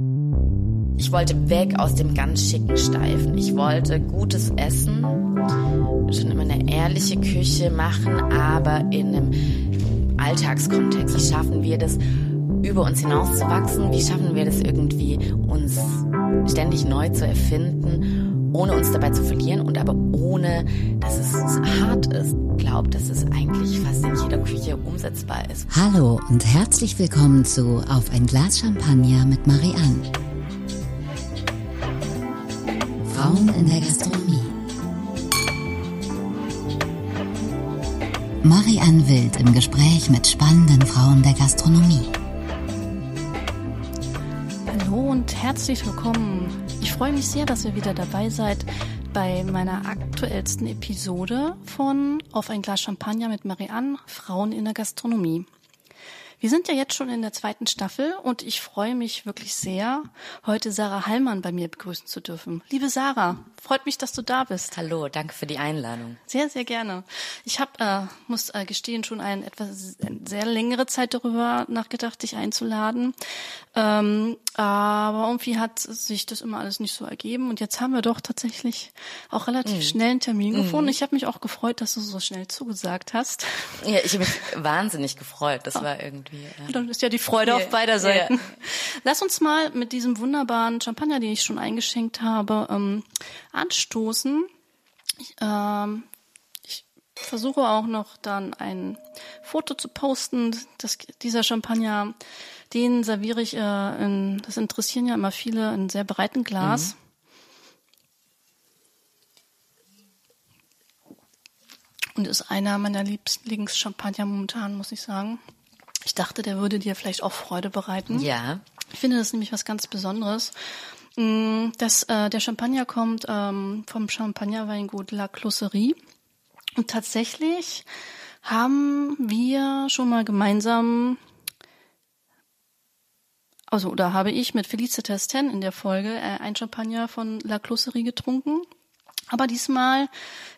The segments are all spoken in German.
Ich wollte weg aus dem ganz schicken Steifen. Ich wollte gutes Essen, schon immer eine ehrliche Küche machen, aber in einem Alltagskontext. Wie schaffen wir das, über uns hinauszuwachsen? Wie schaffen wir das irgendwie, uns ständig neu zu erfinden, ohne uns dabei zu verlieren und aber ohne, dass es hart ist? Glaubt, dass es eigentlich fast in jeder Küche umsetzbar ist. Hallo und herzlich willkommen zu Auf ein Glas Champagner mit Marianne. Frauen in der Gastronomie. Marianne Wild im Gespräch mit spannenden Frauen der Gastronomie. Hallo und herzlich willkommen. Ich freue mich sehr, dass ihr wieder dabei seid bei meiner aktuellsten Episode von Auf ein Glas Champagner mit Marianne, Frauen in der Gastronomie. Wir sind ja jetzt schon in der zweiten Staffel und ich freue mich wirklich sehr, heute Sarah Hallmann bei mir begrüßen zu dürfen. Liebe Sarah, freut mich, dass du da bist. Hallo, danke für die Einladung. Sehr, sehr gerne. Ich habe, äh, muss äh, gestehen, schon eine etwas sehr längere Zeit darüber nachgedacht, dich einzuladen. Ähm, aber irgendwie hat sich das immer alles nicht so ergeben und jetzt haben wir doch tatsächlich auch relativ mhm. schnell einen Termin mhm. gefunden. Ich habe mich auch gefreut, dass du so schnell zugesagt hast. Ja, ich habe mich wahnsinnig gefreut. Das war irgendwie. Ja. Dann ist ja die Freude ja. auf beider Seiten. Ja. Lass uns mal mit diesem wunderbaren Champagner, den ich schon eingeschenkt habe, ähm, anstoßen. Ich, ähm, ich versuche auch noch dann ein Foto zu posten, dass dieser Champagner den serviere ich, äh, in, das interessieren ja immer viele, in sehr breiten Glas. Mhm. Und ist einer meiner Lieblingschampagner momentan, muss ich sagen. Ich dachte, der würde dir vielleicht auch Freude bereiten. Ja. Ich finde das nämlich was ganz Besonderes. Mm, das, äh, der Champagner kommt ähm, vom Champagnerweingut La Closerie. Und tatsächlich haben wir schon mal gemeinsam also oder habe ich mit Felicitas Ten in der Folge äh, ein Champagner von La Closerie getrunken. Aber diesmal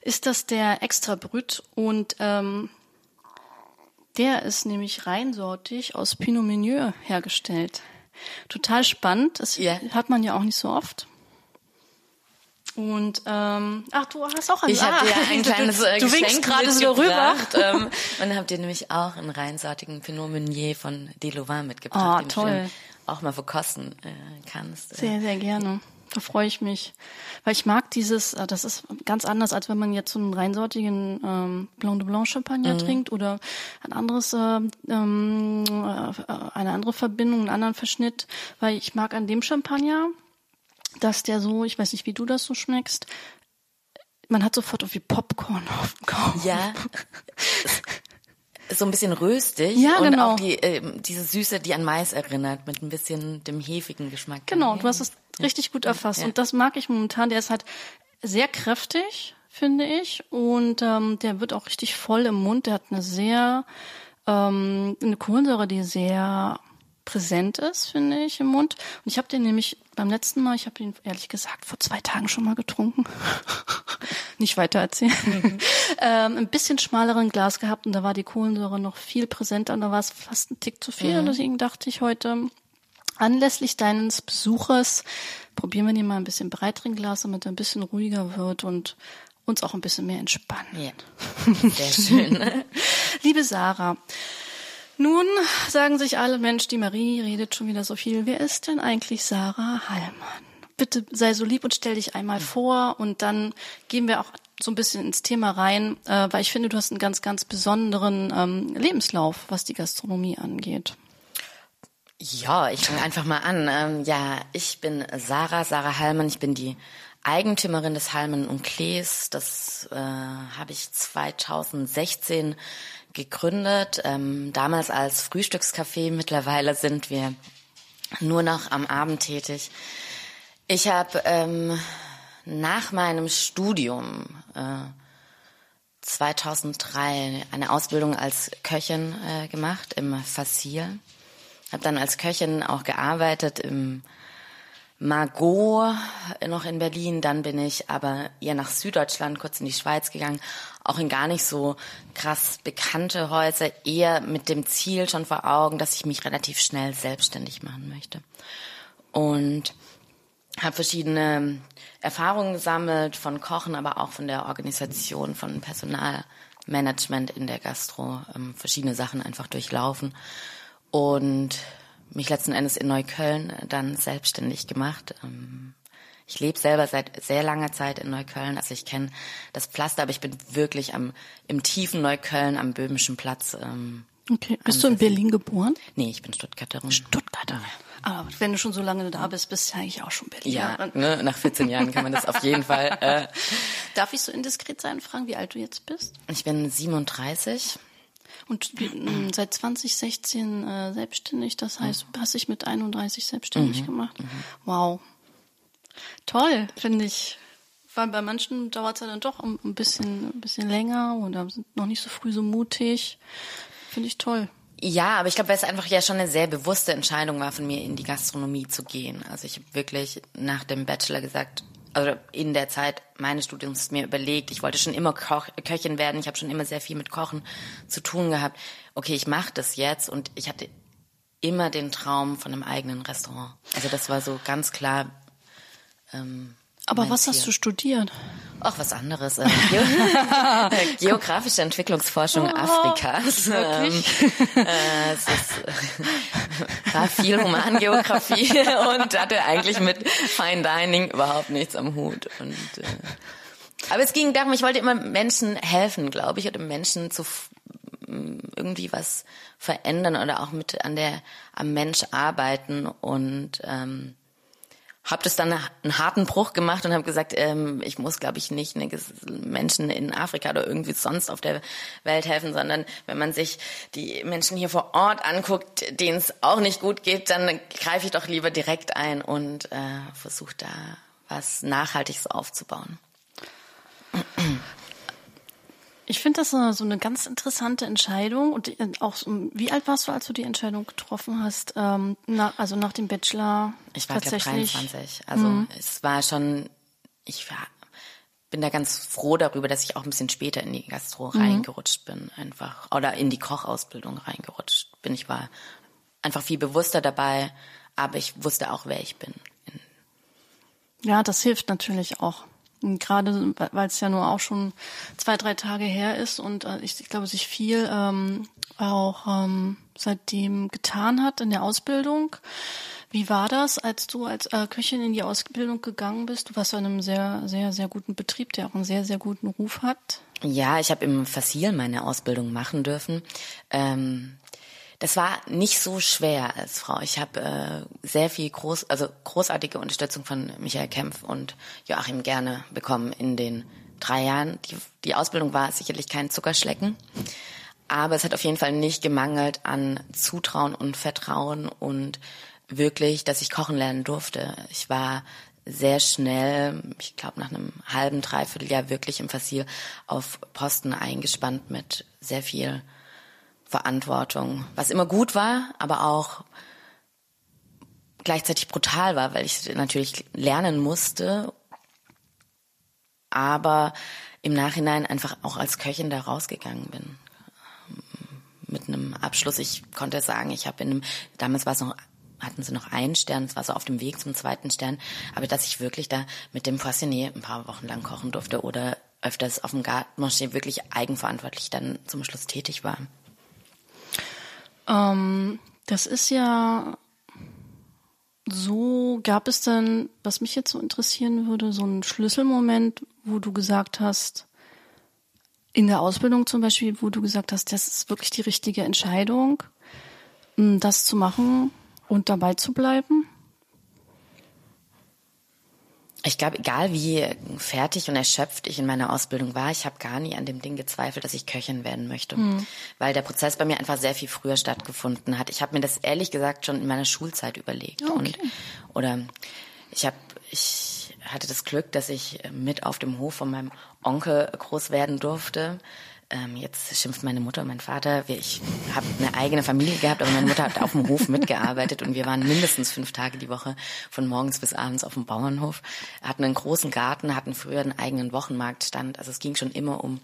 ist das der Extra Brut und ähm, der ist nämlich reinsortig aus Pinot Meunier hergestellt. Total spannend. Das yeah. hat man ja auch nicht so oft. Und ähm, ach, du hast auch ein Ich habe dir ein kleines äh, du, du winkst gerade so rüber. Ähm, und habt dir nämlich auch einen reinsortigen Pinot Meunier von Delouvin mitgebracht. Oh, toll auch mal verkosten äh, kannst. Äh. Sehr, sehr gerne. Da freue ich mich. Weil ich mag dieses, äh, das ist ganz anders, als wenn man jetzt so einen reinsortigen ähm, Blanc de Blanc Champagner mhm. trinkt oder ein anderes, äh, ähm, äh, eine andere Verbindung, einen anderen Verschnitt. Weil ich mag an dem Champagner, dass der so, ich weiß nicht, wie du das so schmeckst, man hat sofort irgendwie Popcorn auf dem Kopf. Ja. so ein bisschen röstig ja, und genau. auch die, äh, diese Süße, die an Mais erinnert, mit ein bisschen dem hefigen Geschmack. Genau, du hast es richtig gut erfasst ja. und das mag ich momentan. Der ist halt sehr kräftig, finde ich, und ähm, der wird auch richtig voll im Mund. Der hat eine sehr ähm, eine Kohlensäure, die sehr präsent ist, finde ich, im Mund. Und ich habe den nämlich beim letzten Mal, ich habe ihn ehrlich gesagt vor zwei Tagen schon mal getrunken. Nicht weiter erzählen. Mhm. ähm, ein bisschen schmaleren Glas gehabt und da war die Kohlensäure noch viel präsenter und da war es fast ein Tick zu viel. Mhm. Und deswegen dachte ich heute, anlässlich deines Besuches, probieren wir den mal ein bisschen breiteren Glas, damit er ein bisschen ruhiger wird und uns auch ein bisschen mehr entspannen. Ja. Sehr schön. Liebe Sarah, nun sagen sich alle, Mensch, die Marie redet schon wieder so viel. Wer ist denn eigentlich Sarah Hallmann? Bitte sei so lieb und stell dich einmal vor und dann gehen wir auch so ein bisschen ins Thema rein, äh, weil ich finde, du hast einen ganz, ganz besonderen ähm, Lebenslauf, was die Gastronomie angeht. Ja, ich fange einfach mal an. Ähm, ja, ich bin Sarah, Sarah Hallmann. Ich bin die Eigentümerin des Hallmann und Klees. Das äh, habe ich 2016 gegründet, ähm, damals als Frühstückscafé. Mittlerweile sind wir nur noch am Abend tätig. Ich habe ähm, nach meinem Studium äh, 2003 eine Ausbildung als Köchin äh, gemacht im Fassil. Habe dann als Köchin auch gearbeitet im Margot noch in Berlin, dann bin ich aber eher nach Süddeutschland, kurz in die Schweiz gegangen, auch in gar nicht so krass bekannte Häuser, eher mit dem Ziel schon vor Augen, dass ich mich relativ schnell selbstständig machen möchte. und habe verschiedene Erfahrungen gesammelt von Kochen, aber auch von der Organisation von Personalmanagement in der Gastro, ähm, verschiedene Sachen einfach durchlaufen und mich letzten Endes in Neukölln dann selbstständig gemacht. Ähm, ich lebe selber seit sehr langer Zeit in Neukölln, also ich kenne das Pflaster, aber ich bin wirklich am im tiefen Neukölln am Böhmischen Platz. Ähm, okay. Bist du in Berlin geboren? Nee, ich bin Stuttgarterin. Stuttgarterin. Aber wenn du schon so lange da bist, bist du eigentlich auch schon Berlin. Ja, ne, nach 14 Jahren kann man das auf jeden Fall. Äh, Darf ich so indiskret sein, fragen, wie alt du jetzt bist? Ich bin 37. Und seit 2016 äh, selbstständig, das heißt, hast dich mit 31 selbstständig mhm. gemacht. Mhm. Wow. Toll, finde ich. Weil bei manchen dauert es ja dann doch ein bisschen, ein bisschen länger oder sind noch nicht so früh so mutig. Finde ich toll. Ja, aber ich glaube, weil es einfach ja schon eine sehr bewusste Entscheidung war von mir, in die Gastronomie zu gehen. Also ich habe wirklich nach dem Bachelor gesagt, also in der Zeit meines Studiums mir überlegt, ich wollte schon immer Koch, Köchin werden, ich habe schon immer sehr viel mit Kochen zu tun gehabt. Okay, ich mache das jetzt und ich hatte immer den Traum von einem eigenen Restaurant. Also das war so ganz klar ähm, aber was hast du studiert? Ach, was anderes. Äh, Geografische Entwicklungsforschung oh, Afrikas. Wirklich? Ähm, äh, es ist, war viel Humangeografie und hatte eigentlich mit Fine Dining überhaupt nichts am Hut. Und, äh, aber es ging darum, ich wollte immer Menschen helfen, glaube ich, oder Menschen zu irgendwie was verändern oder auch mit an der am Mensch arbeiten und ähm, habe das dann einen harten Bruch gemacht und habe gesagt, ähm, ich muss, glaube ich, nicht ne, Menschen in Afrika oder irgendwie sonst auf der Welt helfen, sondern wenn man sich die Menschen hier vor Ort anguckt, denen es auch nicht gut geht, dann greife ich doch lieber direkt ein und äh, versuche da was Nachhaltiges aufzubauen. Ich finde das so eine ganz interessante Entscheidung. Und äh, auch, wie alt warst du, als du die Entscheidung getroffen hast? Ähm, na, also nach dem Bachelor? Ich war tatsächlich 23. Also mhm. es war schon, ich war, bin da ganz froh darüber, dass ich auch ein bisschen später in die Gastro mhm. reingerutscht bin, einfach. Oder in die Kochausbildung reingerutscht bin. Ich war einfach viel bewusster dabei, aber ich wusste auch, wer ich bin. Ja, das hilft natürlich auch. Gerade weil es ja nur auch schon zwei, drei Tage her ist und äh, ich, ich, glaube, sich viel ähm, auch ähm, seitdem getan hat in der Ausbildung. Wie war das, als du als äh, Köchin in die Ausbildung gegangen bist? Du warst in einem sehr, sehr, sehr guten Betrieb, der auch einen sehr, sehr guten Ruf hat. Ja, ich habe im Fassil meine Ausbildung machen dürfen. Ähm, das war nicht so schwer als Frau. Ich habe äh, sehr viel groß, also großartige Unterstützung von Michael Kempf und Joachim Gerne bekommen in den drei Jahren. Die, die Ausbildung war sicherlich kein Zuckerschlecken, aber es hat auf jeden Fall nicht gemangelt an Zutrauen und Vertrauen und wirklich, dass ich kochen lernen durfte. Ich war sehr schnell, ich glaube nach einem halben, dreiviertel Jahr wirklich im Fassil auf Posten eingespannt mit sehr viel Verantwortung, was immer gut war, aber auch gleichzeitig brutal war, weil ich natürlich lernen musste, aber im Nachhinein einfach auch als Köchin da rausgegangen bin. Mit einem Abschluss. Ich konnte sagen, ich habe in einem, damals war es noch, hatten sie noch einen Stern, es war so auf dem Weg zum zweiten Stern, aber dass ich wirklich da mit dem Poissonnier ein paar Wochen lang kochen durfte oder öfters auf dem Gartenmarché wirklich eigenverantwortlich dann zum Schluss tätig war. Ähm, das ist ja so, gab es denn, was mich jetzt so interessieren würde, so einen Schlüsselmoment, wo du gesagt hast, in der Ausbildung zum Beispiel, wo du gesagt hast, das ist wirklich die richtige Entscheidung, das zu machen und dabei zu bleiben? Ich glaube, egal wie fertig und erschöpft ich in meiner Ausbildung war, ich habe gar nie an dem Ding gezweifelt, dass ich Köchin werden möchte, mhm. weil der Prozess bei mir einfach sehr viel früher stattgefunden hat. Ich habe mir das ehrlich gesagt schon in meiner Schulzeit überlegt okay. und oder ich habe ich hatte das Glück, dass ich mit auf dem Hof von meinem Onkel groß werden durfte ähm, jetzt schimpft meine Mutter und mein Vater. Ich habe eine eigene Familie gehabt, aber meine Mutter hat auf dem Hof mitgearbeitet und wir waren mindestens fünf Tage die Woche von morgens bis abends auf dem Bauernhof. Hatten einen großen Garten, hatten früher einen eigenen Wochenmarktstand. Also es ging schon immer um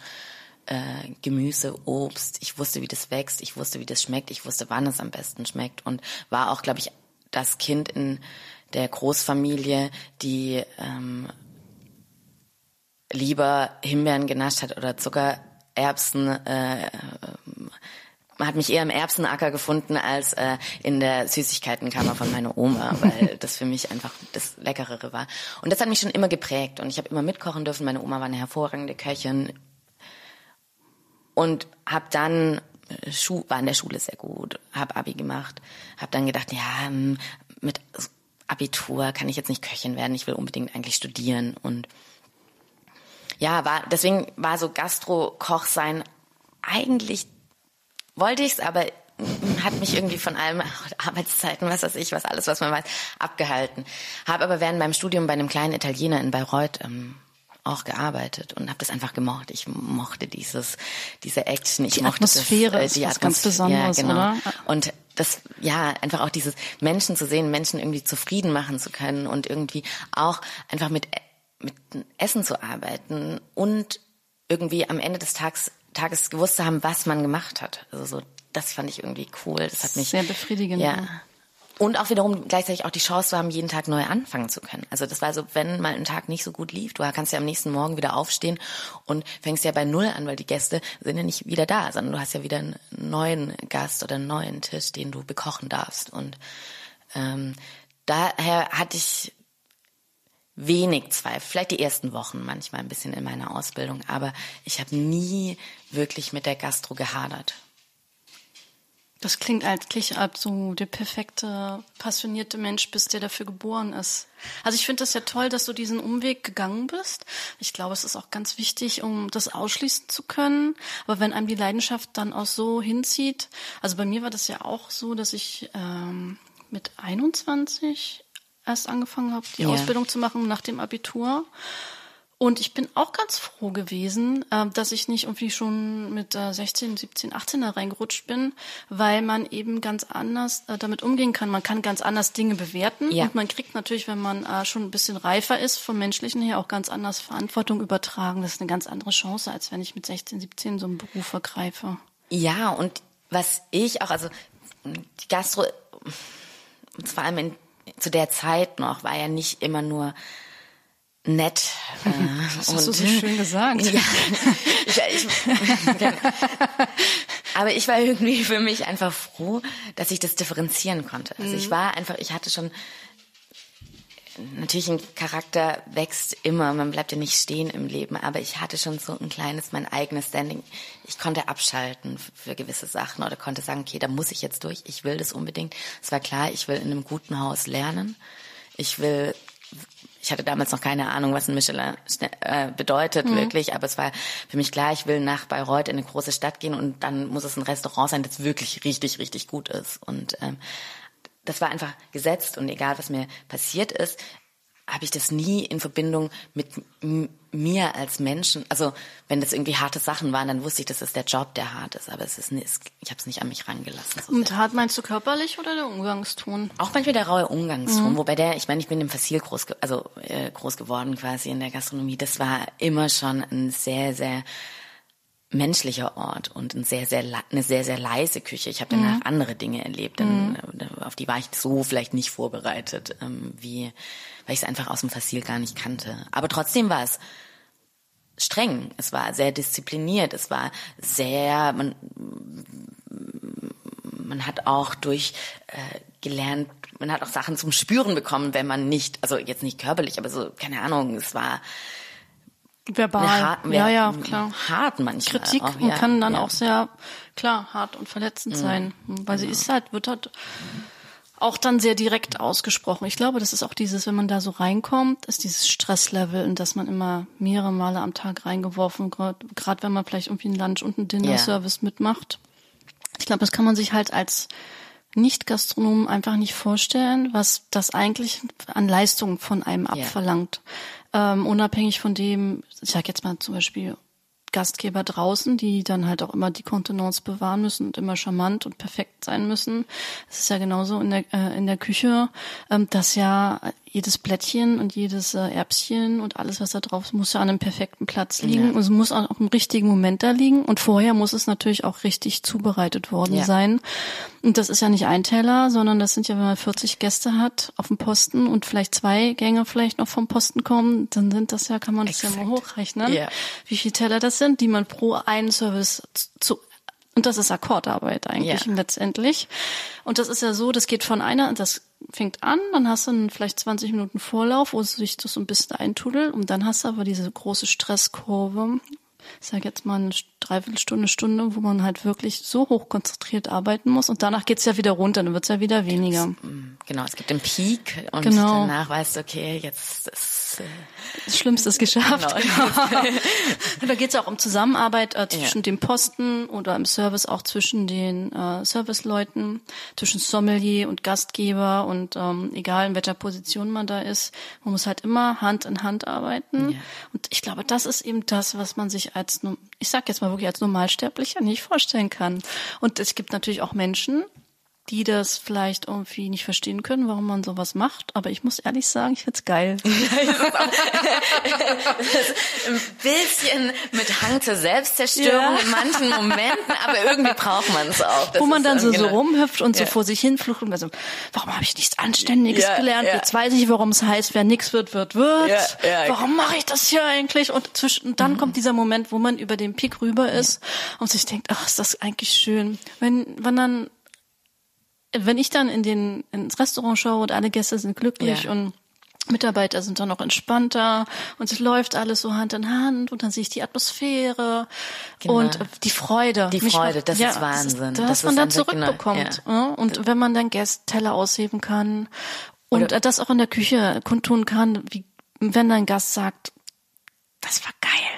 äh, Gemüse, Obst. Ich wusste, wie das wächst, ich wusste, wie das schmeckt, ich wusste, wann es am besten schmeckt und war auch, glaube ich, das Kind in der Großfamilie, die ähm, lieber Himbeeren genascht hat oder Zuckererbsen. Äh, man hat mich eher im Erbsenacker gefunden als äh, in der Süßigkeitenkammer von meiner Oma, weil das für mich einfach das Leckerere war. Und das hat mich schon immer geprägt und ich habe immer mitkochen dürfen. Meine Oma war eine hervorragende Köchin und habe dann äh, Schu war in der Schule sehr gut, habe Abi gemacht, habe dann gedacht, ja, hm, mit Abitur kann ich jetzt nicht Köchin werden, ich will unbedingt eigentlich studieren und ja, war deswegen war so Gastro-Koch sein eigentlich wollte ich's, aber hat mich irgendwie von allem Arbeitszeiten, was weiß ich, was alles, was man weiß, abgehalten. Habe aber während meinem Studium bei einem kleinen Italiener in Bayreuth ähm, auch gearbeitet und habe das einfach gemocht. Ich mochte dieses, diese Action. Ich die mochte Atmosphäre das, äh, die ist was ganz Besonderes, ja, genau. oder? Und das, ja, einfach auch dieses Menschen zu sehen, Menschen irgendwie zufrieden machen zu können und irgendwie auch einfach mit mit Essen zu arbeiten und irgendwie am Ende des Tages, Tages gewusst zu haben, was man gemacht hat. Also so, das fand ich irgendwie cool. Das hat mich Sehr befriedigend. Ja. Und auch wiederum gleichzeitig auch die Chance zu haben, jeden Tag neu anfangen zu können. Also das war so, wenn mal ein Tag nicht so gut lief, du kannst ja am nächsten Morgen wieder aufstehen und fängst ja bei Null an, weil die Gäste sind ja nicht wieder da, sondern du hast ja wieder einen neuen Gast oder einen neuen Tisch, den du bekochen darfst. Und ähm, daher hatte ich wenig Zweifel, vielleicht die ersten Wochen manchmal ein bisschen in meiner Ausbildung, aber ich habe nie wirklich mit der Gastro gehadert. Das klingt eigentlich, als du der perfekte, passionierte Mensch bist, der dafür geboren ist. Also ich finde das ja toll, dass du diesen Umweg gegangen bist. Ich glaube, es ist auch ganz wichtig, um das ausschließen zu können. Aber wenn einem die Leidenschaft dann auch so hinzieht, also bei mir war das ja auch so, dass ich ähm, mit 21 erst angefangen habe, die Ja. Ausbildung zu machen nach dem Abitur. Und ich bin auch ganz froh gewesen, äh, dass ich nicht irgendwie schon mit äh, 16, 17, 18 da reingerutscht bin, weil man eben ganz anders äh, damit umgehen kann. Man kann ganz anders Dinge bewerten Ja. und man kriegt natürlich, wenn man äh, schon ein bisschen reifer ist, vom Menschlichen her auch ganz anders Verantwortung übertragen. Das ist eine ganz andere Chance, als wenn ich mit 16, 17 so einen Beruf ergreife. Ja, und was ich auch, also die Gastro, und vor allem in, zu der Zeit noch, war ja nicht immer nur nett. Äh, Das hast du so schön gesagt. Ja, ich, ich, aber ich war irgendwie für mich einfach froh, dass ich das differenzieren konnte. Also ich war einfach, ich hatte schon natürlich ein Charakter wächst immer, man bleibt ja nicht stehen im Leben, aber ich hatte schon so ein kleines, mein eigenes Standing. Ich konnte abschalten für gewisse Sachen oder konnte sagen, okay, da muss ich jetzt durch, ich will das unbedingt. Es war klar, ich will in einem guten Haus lernen. Ich will ich hatte damals noch keine Ahnung, was ein Michelin äh, bedeutet wirklich, aber es war für mich klar, ich will nach Bayreuth in eine große Stadt gehen und dann muss es ein Restaurant sein, das wirklich richtig, richtig gut ist. Und ähm, das war einfach gesetzt und egal, was mir passiert ist, habe ich das nie in Verbindung mit mir als Menschen. Also wenn das irgendwie harte Sachen waren, dann wusste ich, das ist der Job, der hart ist. Aber es ist, nicht, ich habe es nicht an mich rangelassen. So Und hart meinst du körperlich oder der Umgangston? auch manchmal der raue Umgangston, wobei der, ich meine, ich bin im Fassil groß, also äh, groß geworden quasi in der Gastronomie. Das war immer schon ein sehr, sehr menschlicher Ort und ein sehr, sehr eine sehr, sehr leise Küche. Ich habe danach andere Dinge erlebt, denn, äh, auf die war ich so vielleicht nicht vorbereitet, ähm, wie weil ich es einfach aus dem Fassil gar nicht kannte. Aber trotzdem war es streng. Es war sehr diszipliniert. Es war sehr, man, man hat auch durch äh, gelernt, man hat auch Sachen zum Spüren bekommen, wenn man nicht, also jetzt nicht körperlich, aber so, keine Ahnung, es war Verbal. hart, ja, ja, klar. hart manchmal. Kritik auch, ja, kann dann ja. auch sehr, klar, hart und verletzend sein. Weil sie ist halt, wird halt auch dann sehr direkt ausgesprochen. Ich glaube, das ist auch dieses, wenn man da so reinkommt, ist dieses Stresslevel, in das man immer mehrere Male am Tag reingeworfen, gerade wenn man vielleicht irgendwie einen Lunch- und einen Dinner-Service mitmacht. Ich glaube, das kann man sich halt als Nicht-Gastronom einfach nicht vorstellen, was das eigentlich an Leistung von einem abverlangt. Ähm, unabhängig von dem, ich sag jetzt mal zum Beispiel Gastgeber draußen, die dann halt auch immer die Kontenance bewahren müssen und immer charmant und perfekt sein müssen. Es ist ja genauso in der, äh, in der Küche, ähm, dass ja jedes Blättchen und jedes äh, Erbschen und alles, was da drauf ist, muss ja an einem perfekten Platz liegen. Ja. Und es muss auch im richtigen Moment da liegen. Und vorher muss es natürlich auch richtig zubereitet worden ja. sein. Und das ist ja nicht ein Teller, sondern das sind ja, wenn man 40 Gäste hat auf dem Posten und vielleicht zwei Gänge vielleicht noch vom Posten kommen, dann sind das ja, kann man das Exakt. ja mal hochrechnen, ja. wie viele Teller das sind, die man pro einen Service zu und das ist Akkordarbeit eigentlich ja. letztendlich. Und das ist ja so, das geht von einer, das fängt an, dann hast du vielleicht 20 Minuten Vorlauf, wo sich das so ein bisschen eintudelt und dann hast du aber diese große Stresskurve, ich sage jetzt mal eine Dreiviertelstunde, Stunde, wo man halt wirklich so hoch konzentriert arbeiten muss und danach geht's ja wieder runter, dann wird's ja wieder weniger. Mm, genau, es gibt den Peak und genau. danach weißt du, okay, jetzt ist äh das Schlimmste ist geschafft. Genau. da geht's auch um Zusammenarbeit äh, zwischen ja. dem Posten oder im Service auch zwischen den äh, Serviceleuten, zwischen Sommelier und Gastgeber und ähm, egal in welcher Position man da ist, man muss halt immer Hand in Hand arbeiten. Ja. Und ich glaube, das ist eben das, was man sich als, ich sag jetzt mal wirklich als Normalsterblicher nicht vorstellen kann. Und es gibt natürlich auch Menschen, die das vielleicht irgendwie nicht verstehen können, warum man sowas macht. Aber ich muss ehrlich sagen, ich find's geil. ein bisschen mit Hang zur Selbstzerstörung ja. in manchen Momenten, aber irgendwie braucht man es auch. Das Wo man dann so, so rumhüpft und ja. so vor sich hin flucht und so, warum habe ich nichts Anständiges ja, gelernt? Jetzt weiß ich, warum es heißt, wer nichts wird, wird, wird. Warum mache ich das hier eigentlich? Und, zwischen, und dann mhm. kommt dieser Moment, wo man über den Peak rüber ist und sich denkt, ach, ist das eigentlich schön. Wenn, wenn dann wenn ich dann in den ins Restaurant schaue und alle Gäste sind glücklich ja. und Mitarbeiter sind dann noch entspannter und es läuft alles so Hand in Hand und dann sehe ich die Atmosphäre genau. und die Freude. Die Freude, das ja, ist Wahnsinn. Das, das man dann genau, zurückbekommt. Genau, ja. Und wenn man dann Gäste Teller ausheben kann und Oder das auch in der Küche kundtun kann, wie wenn ein Gast sagt, das war.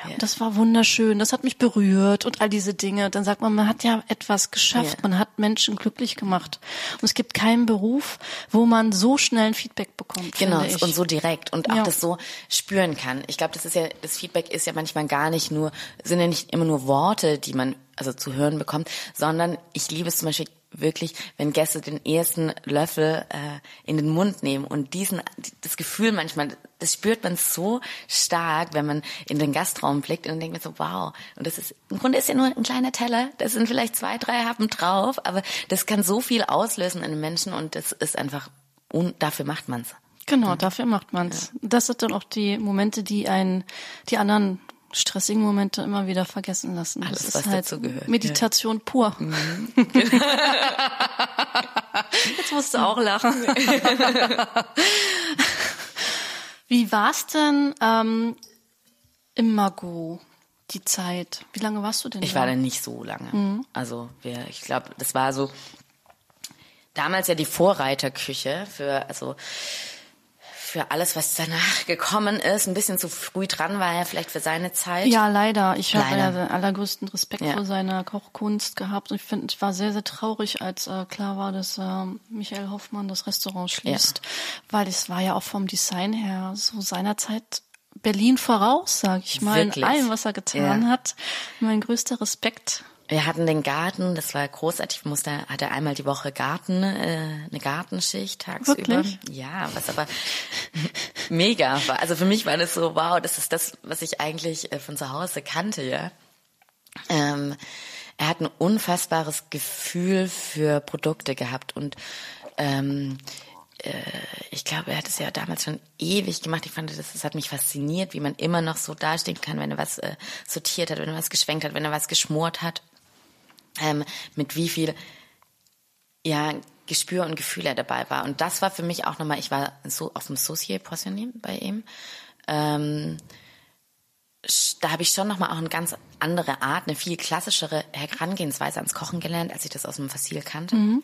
Ja. Das war wunderschön. Das hat mich berührt und all diese Dinge. Dann sagt man, man hat ja etwas geschafft. Ja. Man hat Menschen glücklich gemacht. Und es gibt keinen Beruf, wo man so schnell ein Feedback bekommt. Genau. Und so direkt und auch ja. das so spüren kann. Ich glaube, das ist ja, das Feedback ist ja manchmal gar nicht nur, sind ja nicht immer nur Worte, die man also zu hören bekommt, sondern ich liebe es zum Beispiel wirklich, wenn Gäste den ersten Löffel äh, in den Mund nehmen und diesen, das Gefühl manchmal, das spürt man so stark, wenn man in den Gastraum blickt und dann denkt man so, wow. Und das ist, im Grunde ist ja nur ein kleiner Teller, da sind vielleicht zwei, drei Happen drauf, aber das kann so viel auslösen in den Menschen und das ist einfach, und dafür macht man's. Genau, dafür macht man's. Ja. Das sind dann auch die Momente, die einen, die anderen stressigen Momente immer wieder vergessen lassen. Alles, das ist was halt dazu gehört. Meditation ja. pur. Mhm. Jetzt musst du auch lachen. Wie war's denn ähm, im Mago die Zeit? Wie lange warst du denn? Ich da? war da nicht so lange. Mhm. Also wir, ich glaube, das war so damals ja die Vorreiterküche für also für alles, was danach gekommen ist, ein bisschen zu früh dran war er vielleicht für seine Zeit. Ja, leider. Ich habe ja den allergrößten Respekt ja. vor seiner Kochkunst gehabt und ich finde, ich war sehr, sehr traurig, als äh, klar war, dass äh, Michael Hoffmann das Restaurant schließt, ja. weil es war ja auch vom Design her so seinerzeit Berlin voraus, sage ich mal, Wirklich? in allem, was er getan ja. hat. Mein größter Respekt wir hatten den Garten, das war großartig. Ich musste, hatte einmal die Woche Garten, äh, eine Gartenschicht tagsüber. Wirklich? Ja, was aber mega war. Also für mich war das so, wow, das ist das, was ich eigentlich äh, von zu Hause kannte, ja. Ähm, er hat ein unfassbares Gefühl für Produkte gehabt und ähm, äh, ich glaube, er hat es ja damals schon ewig gemacht. Ich fand, das, das hat mich fasziniert, wie man immer noch so dastehen kann, wenn er was äh, sortiert hat, wenn er was geschwenkt hat, wenn er was geschmort hat ähm, mit wie viel ja, Gespür und Gefühl er dabei war. Und das war für mich auch nochmal, ich war so auf dem Saucier Poissonnier bei ihm. Ähm, da habe ich schon nochmal auch eine ganz andere Art, eine viel klassischere Herangehensweise ans Kochen gelernt, als ich das aus dem Fassil kannte. Mhm.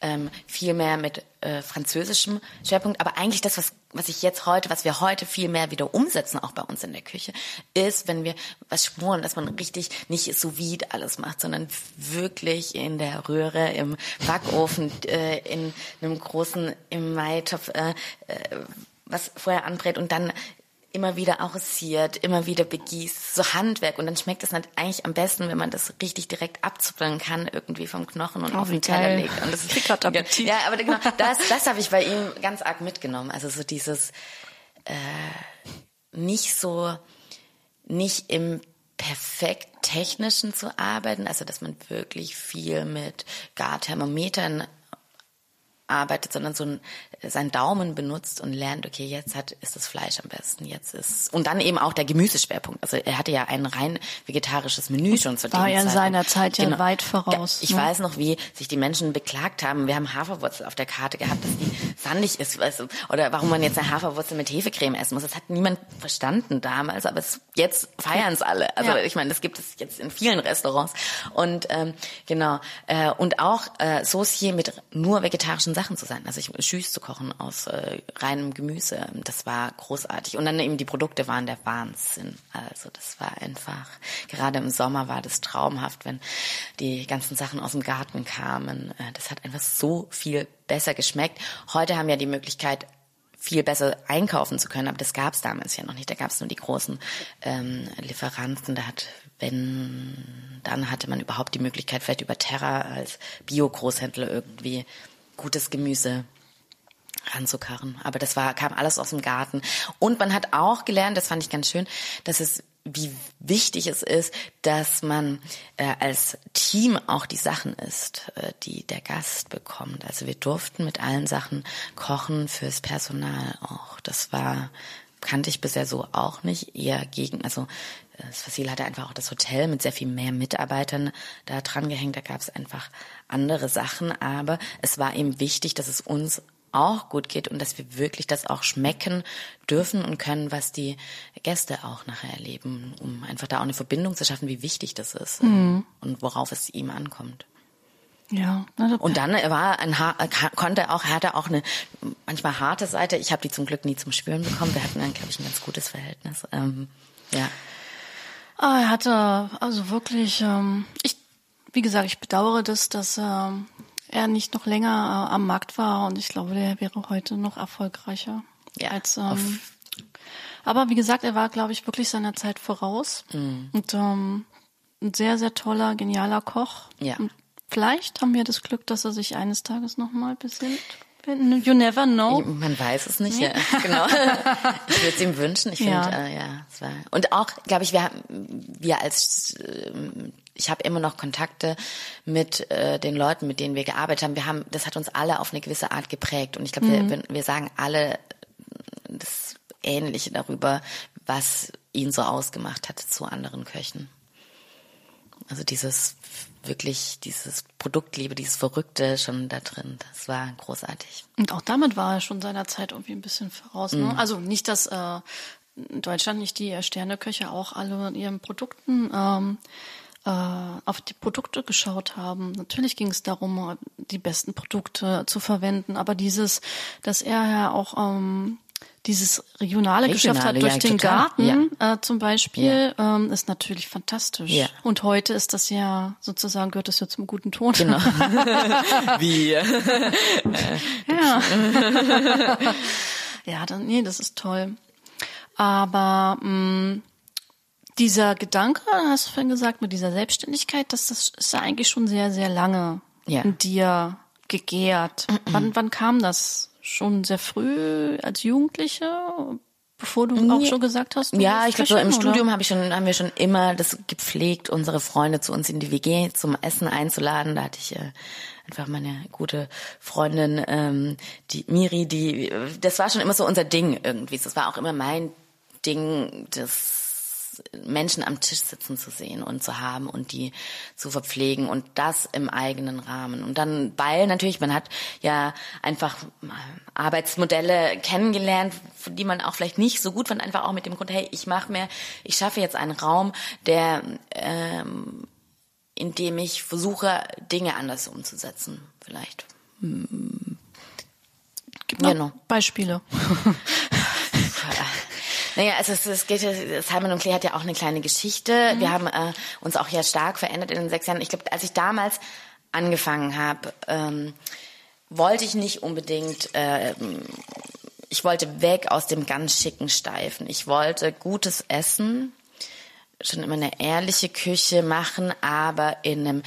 Ähm, viel mehr mit äh, französischem Schwerpunkt. Aber eigentlich das, was, was ich jetzt heute, was wir heute viel mehr wieder umsetzen, auch bei uns in der Küche, ist, wenn wir was schmoren, dass man richtig nicht so wie alles macht, sondern wirklich in der Röhre, im Backofen, äh, in einem großen, im Maitopf, äh, äh, was vorher anbrät und dann immer wieder arrosiert, immer wieder begießt, so Handwerk. Und dann schmeckt es eigentlich am besten, wenn man das richtig direkt abzuppeln kann, irgendwie vom Knochen und oh, auf den Teller legt. Und das ist Appetit. Ja, aber genau, das, das habe ich bei ihm ganz arg mitgenommen. Also so dieses äh, nicht so, nicht im perfekt technischen zu arbeiten, also dass man wirklich viel mit Garthermometern arbeitet, sondern so ein, seinen Daumen benutzt und lernt, okay, jetzt hat, ist das Fleisch am besten, jetzt ist, und dann eben auch der Gemüseschwerpunkt. Also er hatte ja ein rein vegetarische Menü schon zu War ja in seiner Zeit ja genau. weit voraus. Ich ne? weiß noch, wie sich die Menschen beklagt haben. Wir haben Haferwurzel auf der Karte gehabt, dass die sandig ist, weißt du, oder warum man jetzt eine Haferwurzel mit Hefecreme essen muss. Das hat niemand verstanden damals, aber es, jetzt feiern es alle. Also ja. ich meine, das gibt es jetzt in vielen Restaurants. Und ähm, genau, äh, und auch äh, Saucier mit nur vegetarischen Sachen zu sein. Also ich Schüss zu kochen aus äh, reinem Gemüse, das war großartig. Und dann eben die Produkte waren der Wahnsinn. Also das war einfach, gerade im Sommer war das traumhaft, wenn die ganzen Sachen aus dem Garten kamen. Äh, das hat einfach so viel besser geschmeckt. Heute haben wir die Möglichkeit, viel besser einkaufen zu können, aber das gab es damals ja noch nicht. Da gab es nur die großen ähm, Lieferanten. Da hat, wenn, dann hatte man überhaupt die Möglichkeit, vielleicht über Terra als Bio-Großhändler irgendwie gutes Gemüse ranzukarren. Aber das war, kam alles aus dem Garten. Und man hat auch gelernt, das fand ich ganz schön, dass es wie wichtig es ist, dass man äh, als Team auch die Sachen isst, äh, die der Gast bekommt. Also wir durften mit allen Sachen kochen fürs Personal auch. Das war kannte ich bisher so auch nicht. Eher gegen, also das Fossil hatte einfach auch das Hotel mit sehr viel mehr Mitarbeitern da dran gehängt. Da gab es einfach andere Sachen, aber es war eben wichtig, dass es uns auch gut geht und dass wir wirklich das auch schmecken dürfen und können, was die Gäste auch nachher erleben, um einfach da auch eine Verbindung zu schaffen, wie wichtig das ist mhm. und worauf es ihm ankommt. Ja. Und dann war ein konnte auch hatte auch eine manchmal harte Seite. Ich habe die zum Glück nie zum Spüren bekommen. Wir hatten dann glaube ich ein ganz gutes Verhältnis. Ähm, ja. Ah, er hatte also wirklich, ähm, ich, wie gesagt, ich bedauere das, dass ähm, er nicht noch länger äh, am Markt war und ich glaube, der wäre heute noch erfolgreicher. Ja, als, ähm, aber wie gesagt, er war, glaube ich, wirklich seiner Zeit voraus mhm. und ähm, ein sehr, sehr toller, genialer Koch. Ja. Und vielleicht haben wir das Glück, dass er sich eines Tages nochmal besinnt. You never know. Man weiß es nicht, nee. ja. Genau. Ich würde es ihm wünschen. Ich finde, ja. Äh, ja, es war. Und auch, glaube ich, wir, wir als äh, ich habe immer noch Kontakte mit äh, den Leuten, mit denen wir gearbeitet haben. Wir haben, das hat uns alle auf eine gewisse Art geprägt. Und ich glaube, mhm. wir, wir sagen alle das Ähnliche darüber, was ihn so ausgemacht hat zu anderen Köchen. Also dieses wirklich, dieses Produktliebe, dieses Verrückte schon da drin, das war großartig. Und auch damit war er schon seiner Zeit irgendwie ein bisschen voraus. Ne? Mhm. Also nicht, dass äh, in Deutschland nicht die Sterneköche auch alle in ihren Produkten ähm, äh, auf die Produkte geschaut haben. Natürlich ging es darum, die besten Produkte zu verwenden, aber dieses, dass er ja auch ähm, dieses regionale, regionale Geschäft hat durch ja, den total. Garten ja. äh, zum Beispiel, ja. ähm, ist natürlich fantastisch. Und heute ist das ja sozusagen gehört das ja zum guten Ton. Genau. Wie? ja. ja, dann nee, das ist toll. Aber mh, mm, dieser Gedanke, hast du vorhin gesagt, mit dieser Selbstständigkeit, dass das ist ja eigentlich schon sehr, sehr lange in dir gegärt. wann, wann kam das? Schon sehr früh als Jugendliche? Bevor du auch schon gesagt hast? Ja, ich glaube, so im oder? Studium habe ich schon, haben wir schon immer das gepflegt, unsere Freunde zu uns in die WG zum Essen einzuladen. Da hatte ich äh, einfach meine gute Freundin, ähm, die Miri, die, das war schon immer so unser Ding irgendwie. Das war auch immer mein Ding, das Menschen am Tisch sitzen zu sehen und zu haben und die zu verpflegen und das im eigenen Rahmen. Und dann, weil natürlich, man hat ja einfach Arbeitsmodelle kennengelernt, die man auch vielleicht nicht so gut fand, einfach auch mit dem Grund, hey, ich mache mir, ich schaffe jetzt einen Raum, der ähm, in dem ich versuche, Dinge anders umzusetzen, vielleicht. Hm. Gib mal genau. Beispiele. Naja, also es, es geht, Simon und Clay hat ja auch eine kleine Geschichte. Mhm. Wir haben äh, uns auch ja stark verändert in den sechs Jahren. Ich glaube, als ich damals angefangen habe, ähm, wollte ich nicht unbedingt äh, ich wollte weg aus dem ganz schicken Steifen. Ich wollte gutes Essen, schon immer eine ehrliche Küche machen, aber in einem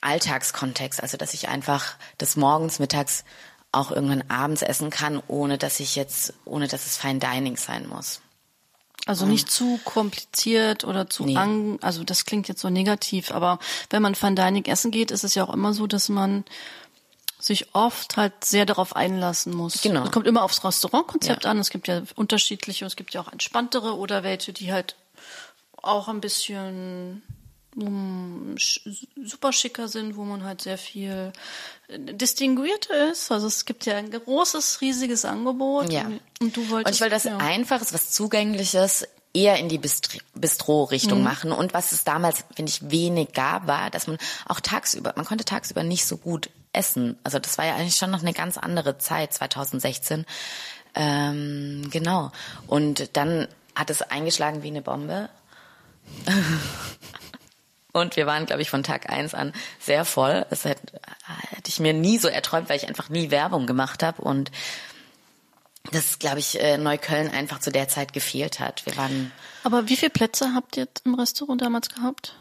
Alltagskontext. Also, dass ich einfach des Morgens, mittags, auch irgendwann abends essen kann, ohne dass ich jetzt, ohne dass es Fine Dining sein muss. Also nicht zu kompliziert oder zu Nee. ang, also das klingt jetzt so negativ, aber wenn man Fine Dining essen geht, ist es ja auch immer so, dass man sich oft halt sehr darauf einlassen muss. Genau. Es kommt immer aufs Restaurantkonzept Ja. an. Es gibt ja unterschiedliche, es gibt ja auch entspanntere oder welche, die halt auch ein bisschen sch- super schicker sind, wo man halt sehr viel äh, distinguierter ist. Also es gibt ja ein großes, riesiges Angebot. Ja. Und du wolltest Und ich will das ja. Einfaches, was Zugängliches eher in die Bistro-Richtung machen. Und was es damals, finde ich, wenig gab, war, dass man auch tagsüber, man konnte tagsüber nicht so gut essen. Also das war ja eigentlich schon noch eine ganz andere Zeit, 2016. Ähm, genau. Und dann hat es eingeschlagen wie eine Bombe. Und wir waren, glaube ich, von Tag eins an sehr voll. Das hätte, hätte ich mir nie so erträumt, weil ich einfach nie Werbung gemacht habe. Und das, glaube ich, äh, Neukölln einfach zu der Zeit gefehlt hat. Wir waren Aber wie viele Plätze habt ihr im Restaurant damals gehabt?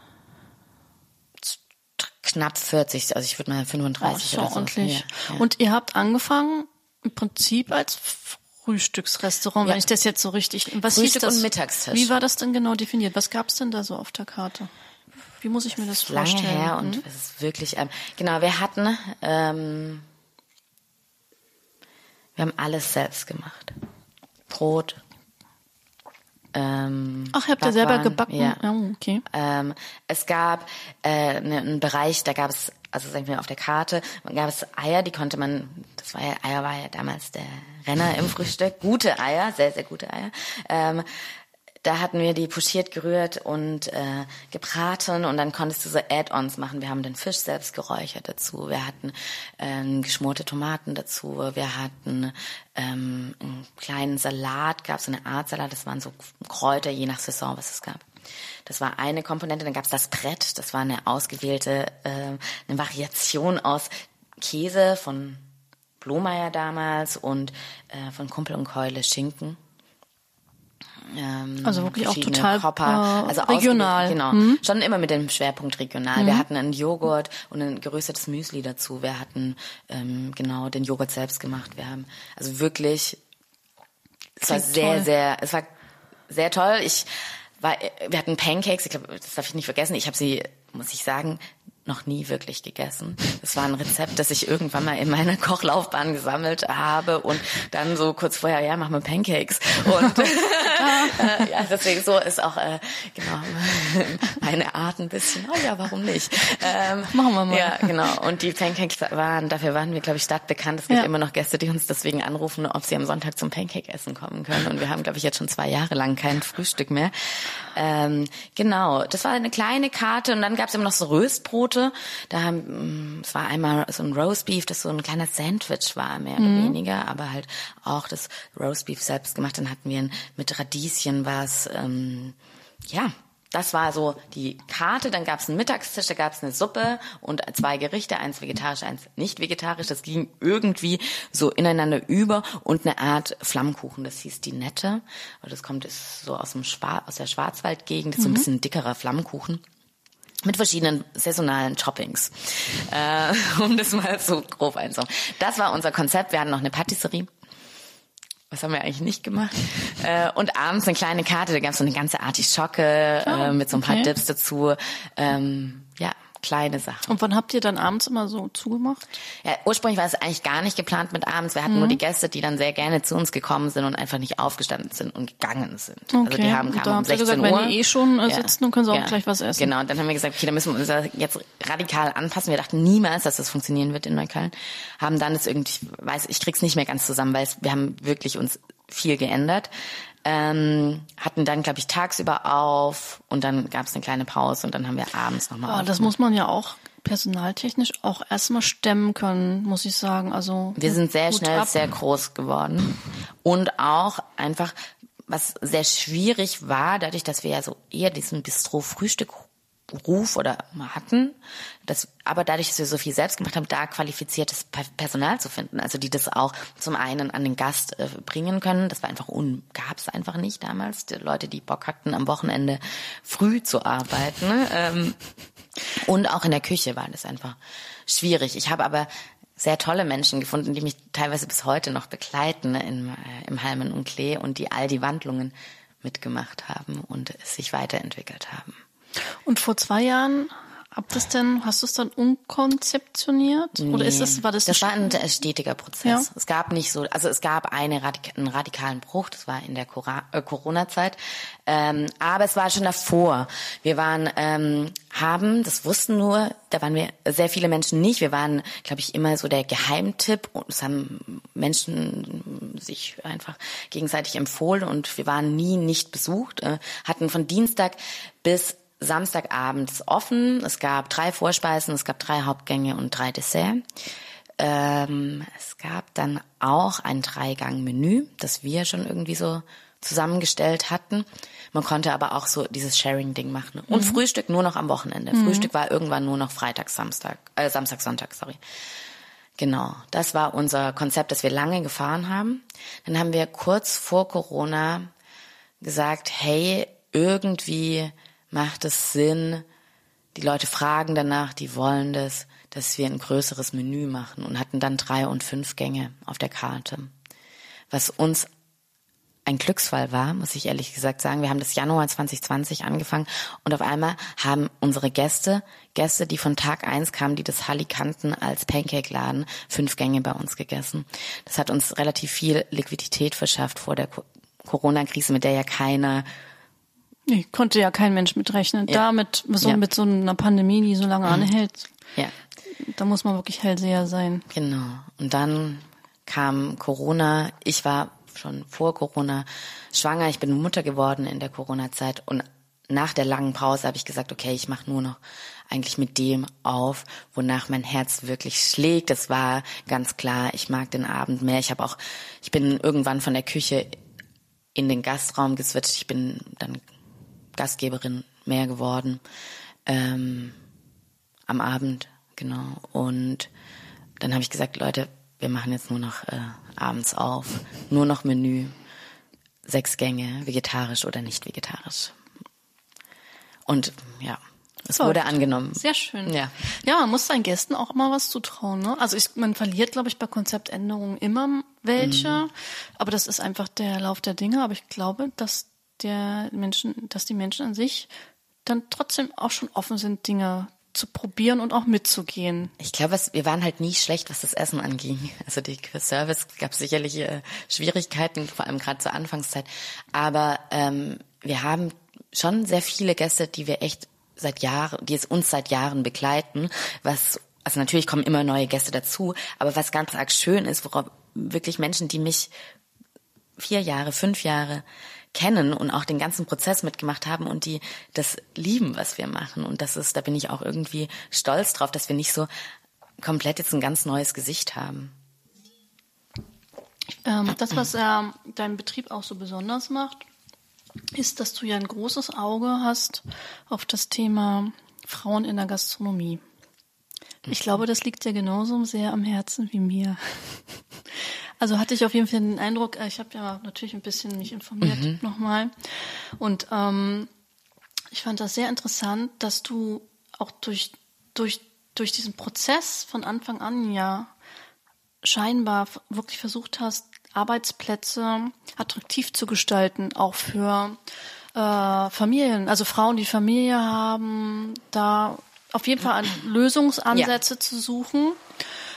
knapp 40, also ich würde mal Oh, 35 das ist ja oder so. ordentlich. Ja, ja. Und ihr habt angefangen im Prinzip als Frühstücksrestaurant, Ja. wenn ich das jetzt so richtig. Was Frühstück hieß das? und Mittagstisch. Wie war das denn genau definiert? Was gab's denn da so auf der Karte? Wie muss ich mir das, lange vorstellen? her und Hm? es ist wirklich, ähm, genau, wir hatten, ähm, wir haben alles selbst gemacht. Brot. Ähm, Ach, ihr habt ja selber gebacken. Ja. Ja, okay. Ähm, es gab äh, ne- einen Bereich, da gab es, also sagen wir auf der Karte, gab es Eier, die konnte man, das war ja, Eier war ja damals der Renner im Frühstück, gute Eier, sehr, sehr gute Eier. Ähm, da hatten wir die pochiert gerührt und äh, gebraten und dann konntest du so Add-ons machen. Wir haben den Fisch selbst geräuchert dazu. Wir hatten ähm, geschmorte Tomaten dazu. Wir hatten ähm, einen kleinen Salat, gab es so eine Art Salat. Das waren so Kräuter, je nach Saison, was es gab. Das war eine Komponente. Dann gab es das Brett. Das war eine ausgewählte, äh, eine Variation aus Käse von Blomeyer damals und äh, von Kumpel und Keule Schinken. Ähm, Also wirklich auch total, Hopper, äh, also regional. Genau, schon immer mit dem Schwerpunkt regional. Mhm. Wir hatten einen Joghurt und ein geröstetes Müsli dazu. Wir hatten ähm, genau den Joghurt selbst gemacht. Wir haben also wirklich, es war sehr, toll. sehr, es war sehr toll. Ich war, wir hatten Pancakes. Ich glaube, das darf ich nicht vergessen. Ich habe sie, muss ich sagen, noch nie wirklich gegessen. Das war ein Rezept, das ich irgendwann mal in meiner Kochlaufbahn gesammelt habe und dann so kurz vorher, ja, mach mal Pancakes. Und äh, ja, deswegen so ist auch äh, genau meine Art ein bisschen. Oh ja, warum nicht? Ähm, Machen wir mal. Ja, genau. Und die Pancakes waren, dafür waren wir, glaube ich, stadtbekannt. Es gibt Ja. immer noch Gäste, die uns deswegen anrufen, ob sie am Sonntag zum Pancake-Essen kommen können. Und wir haben, glaube ich, jetzt schon zwei Jahre lang kein Frühstück mehr. Ähm, genau, das war eine kleine Karte und dann gab es immer noch so Röstbrote. Da haben, mm, es war einmal so ein Roastbeef, das so ein kleiner Sandwich war, mehr oder weniger, aber halt auch das Roastbeef selbst gemacht. Dann hatten wir ein, mit Radieschen was, ähm, ja, das war so die Karte. Dann gab es einen Mittagstisch, da gab es eine Suppe und zwei Gerichte, eins vegetarisch, eins nicht vegetarisch. Das ging irgendwie so ineinander über und eine Art Flammkuchen. Das hieß die Nette. Das kommt ist so aus dem Schwar aus der Schwarzwaldgegend. Das ist so ein bisschen ein dickerer Flammkuchen mit verschiedenen saisonalen Toppings, äh, um das mal so grob einzuhauen. Das war unser Konzept. Wir hatten noch eine Patisserie. Was haben wir eigentlich nicht gemacht? Äh, und abends eine kleine Karte, da gab es so eine ganze Artischocke äh, mit so ein paar okay. Dips dazu. Ähm, ja, kleine Sachen. Und wann habt ihr dann abends immer so zugemacht? Ja, ursprünglich war es eigentlich gar nicht geplant mit abends. Wir hatten Mhm. nur die Gäste, die dann sehr gerne zu uns gekommen sind und einfach nicht aufgestanden sind und gegangen sind. Also die haben kamen um habt ihr 16 gesagt, Uhr. wenn die eh schon äh, sitzen, dann können sie auch gleich was essen. Genau, und dann haben wir gesagt, okay, dann müssen wir uns jetzt radikal anpassen. Wir dachten niemals, dass das funktionieren wird in Neukölln. Haben dann das irgendwie, ich weiß, ich krieg's nicht mehr ganz zusammen, weil es, wir haben wirklich uns viel geändert. Ähm, hatten dann, glaube ich, tagsüber auf und dann gab es eine kleine Pause und dann haben wir abends nochmal Aber das muss man ja auch personaltechnisch auch erstmal stemmen können, muss ich sagen. Also Wir sind sehr schnell ab. sehr groß geworden. Und auch einfach, was sehr schwierig war, dadurch, dass wir ja so eher diesen Bistro-Frühstück Ruf oder hatten. Das, aber dadurch, dass wir so viel selbst gemacht haben, da qualifiziertes Personal zu finden, also die das auch zum einen an den Gast äh, bringen können. Das war einfach un, gab es einfach nicht damals. Die Leute, die Bock hatten, am Wochenende früh zu arbeiten. Ähm, und auch in der Küche war das einfach schwierig. Ich habe aber sehr tolle Menschen gefunden, die mich teilweise bis heute noch begleiten ne, im, äh, im Halmen und Klee und die all die Wandlungen mitgemacht haben und sich weiterentwickelt haben. Und vor zwei Jahren Habt das denn, hast du es dann umkonzeptioniert? Nee, Oder ist es, war das? Das war ein stetiger Prozess. Ja. Es gab nicht so, also es gab eine Radik einen radikalen Bruch, das war in der äh, Corona-Zeit. Ähm, aber es war schon davor. Wir waren, ähm, haben, das wussten nur, da waren wir sehr viele Menschen nicht. Wir waren, glaube ich, immer so der Geheimtipp und es haben Menschen sich einfach gegenseitig empfohlen und wir waren nie nicht besucht, äh, hatten von Dienstag bis Samstagabends offen. Es gab drei Vorspeisen, es gab drei Hauptgänge und drei Dessert. Ähm, es gab dann auch ein Dreigang-Menü, das wir schon irgendwie so zusammengestellt hatten. Man konnte aber auch so dieses Sharing-Ding machen. Und mhm. Frühstück nur noch am Wochenende. Mhm. Frühstück war irgendwann nur noch Freitag, Samstag, äh, Samstag, Sonntag, sorry. Genau, das war unser Konzept, das wir lange gefahren haben. Dann haben wir kurz vor Corona gesagt, hey, irgendwie macht es Sinn, die Leute fragen danach, die wollen das, dass wir ein größeres Menü machen und hatten dann drei und fünf Gänge auf der Karte. Was uns ein Glücksfall war, muss ich ehrlich gesagt sagen. Wir haben das Januar 2020 angefangen und auf einmal haben unsere Gäste, Gäste, die von Tag eins kamen, die das Halli kannten als Pancake-Laden, fünf Gänge bei uns gegessen. Das hat uns relativ viel Liquidität verschafft vor der Corona-Krise, mit der ja keiner Nee, konnte ja kein Mensch mitrechnen. Ja. Da mit so, ja. mit so einer Pandemie, die so lange mhm. anhält, ja. da muss man wirklich Hellseher sein. Genau. Und dann kam Corona. Ich war schon vor Corona schwanger. Ich bin Mutter geworden in der Corona-Zeit. Und nach der langen Pause habe ich gesagt, okay, ich mache nur noch eigentlich mit dem auf, wonach mein Herz wirklich schlägt. Das war ganz klar, ich mag den Abend mehr. Ich habe auch, ich bin irgendwann von der Küche in den Gastraum geswitcht. Ich bin dann Gastgeberin mehr geworden ähm, am Abend, genau. Und dann habe ich gesagt, Leute, wir machen jetzt nur noch äh, abends auf, nur noch Menü, sechs Gänge, vegetarisch oder nicht vegetarisch. Und ja, es wurde angenommen. Sehr schön. Ja. ja, man muss seinen Gästen auch immer was zutrauen. Ne? Also ich, man verliert, glaube ich, bei Konzeptänderungen immer welche. Mhm. Aber das ist einfach der Lauf der Dinge. Aber ich glaube, dass der Menschen, dass die Menschen an sich dann trotzdem auch schon offen sind, Dinge zu probieren und auch mitzugehen. Ich glaube, wir waren halt nie schlecht, was das Essen anging. Also die Service gab sicherlich äh, Schwierigkeiten, vor allem gerade zur Anfangszeit. Aber ähm, wir haben schon sehr viele Gäste, die wir echt seit Jahren, die es uns seit Jahren begleiten, was also natürlich kommen immer neue Gäste dazu, aber was ganz arg schön ist, worauf wirklich Menschen, die mich vier Jahre, fünf Jahre kennen und auch den ganzen Prozess mitgemacht haben und die das lieben, was wir machen. Und das ist, da bin ich auch irgendwie stolz drauf, dass wir nicht so komplett jetzt ein ganz neues Gesicht haben. Ähm, das, was äh, deinen Betrieb auch so besonders macht, ist, dass du ja ein großes Auge hast auf das Thema Frauen in der Gastronomie. Ich glaube, das liegt dir genauso sehr am Herzen wie mir. Also hatte ich auf jeden Fall den Eindruck, äh, ich habe ja natürlich ein bisschen mich informiert mhm. nochmal. Und ähm, ich fand das sehr interessant, dass du auch durch, durch, durch diesen Prozess von Anfang an ja scheinbar wirklich versucht hast, Arbeitsplätze attraktiv zu gestalten, auch für äh, Familien, also Frauen, die Familie haben, da auf jeden Fall Lösungsansätze ja. zu suchen.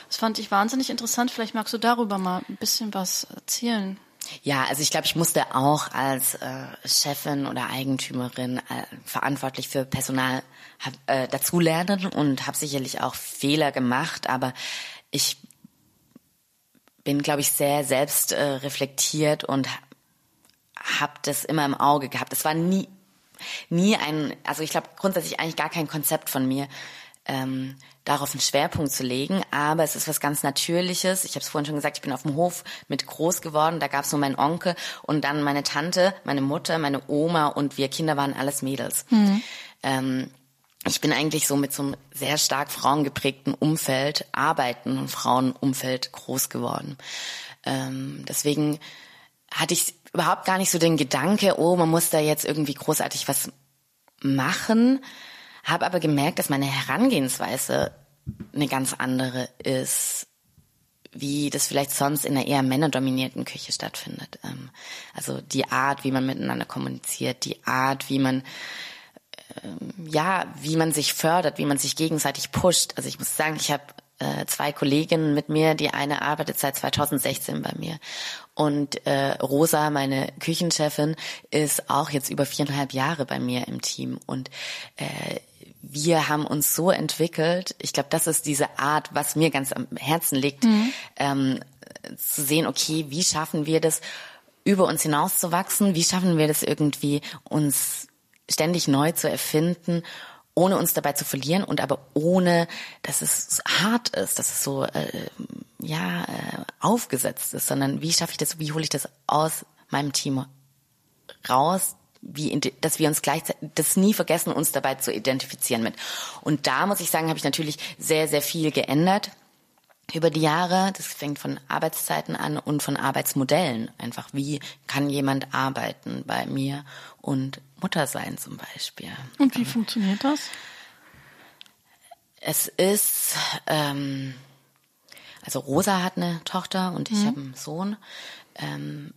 Das fand ich wahnsinnig interessant. Vielleicht magst du darüber mal ein bisschen was erzählen. Ja, also ich glaube, ich musste auch als äh, Chefin oder Eigentümerin äh, verantwortlich für Personal hab, äh, dazulernen und habe sicherlich auch Fehler gemacht, aber ich bin, glaube ich, sehr selbst äh, reflektiert und habe das immer im Auge gehabt. Es war nie, nie ein, also ich glaube grundsätzlich eigentlich gar kein Konzept von mir, ähm, darauf einen Schwerpunkt zu legen. Aber es ist was ganz Natürliches. Ich habe es vorhin schon gesagt, ich bin auf dem Hof mit groß geworden. Da gab es nur meinen Onkel und dann meine Tante, meine Mutter, meine Oma und wir Kinder waren alles Mädels. Mhm. Ähm, ich bin eigentlich so mit so einem sehr stark frauengeprägten Umfeld, Arbeiten und Frauenumfeld groß geworden. Ähm, deswegen hatte ich überhaupt gar nicht so den Gedanke, oh, man muss da jetzt irgendwie großartig was machen, habe aber gemerkt, dass meine Herangehensweise eine ganz andere ist, wie das vielleicht sonst in einer eher männerdominierten Küche stattfindet. Ähm, also die Art, wie man miteinander kommuniziert, die Art, wie man ähm, ja, wie man sich fördert, wie man sich gegenseitig pusht. Also ich muss sagen, ich habe äh, zwei Kolleginnen mit mir, die eine arbeitet seit 2016 bei mir. Und äh, Rosa, meine Küchenchefin, ist auch jetzt über viereinhalb Jahre bei mir im Team. Und äh, wir haben uns so entwickelt. Ich glaube, das ist diese Art, was mir ganz am Herzen liegt, mhm. ähm, zu sehen, okay, wie schaffen wir das, über uns hinauszuwachsen? Wie schaffen wir das irgendwie, uns ständig neu zu erfinden, ohne uns dabei zu verlieren und aber ohne, dass es hart ist, dass es so äh, ja äh, aufgesetzt ist, sondern wie schaffe ich das, wie hole ich das aus meinem Team raus, wie, dass wir uns gleichzeitig, das nie vergessen, uns dabei zu identifizieren mit. Und da muss ich sagen, habe ich natürlich sehr, sehr viel geändert über die Jahre. Das fängt von Arbeitszeiten an und von Arbeitsmodellen. Einfach, wie kann jemand arbeiten bei mir und Mutter sein zum Beispiel. Und wie funktioniert das? Es ist, ähm, also Rosa hat eine Tochter und ich mhm. habe einen Sohn. Ähm,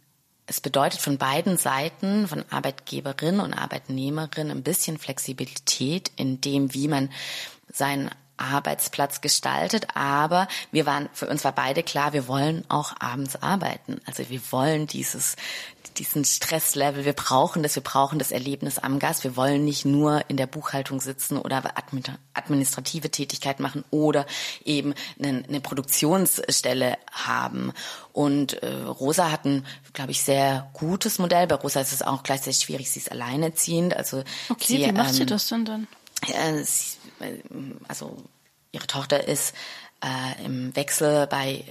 es bedeutet von beiden Seiten, von Arbeitgeberin und Arbeitnehmerin, ein bisschen Flexibilität in dem, wie man seinen Arbeitsplatz gestaltet, aber wir waren, für uns war beide klar, wir wollen auch abends arbeiten. Also wir wollen dieses, diesen Stresslevel, wir brauchen das, wir brauchen das Erlebnis am Gast. Wir wollen nicht nur in der Buchhaltung sitzen oder administrative Tätigkeit machen oder eben eine, eine Produktionsstelle haben. Und äh, Rosa hat ein, glaube ich, sehr gutes Modell. Bei Rosa ist es auch gleichzeitig schwierig, sie ist alleinerziehend. Also okay, sie, wie macht ähm, sie das denn dann? Äh, sie, also ihre Tochter ist äh, im Wechsel bei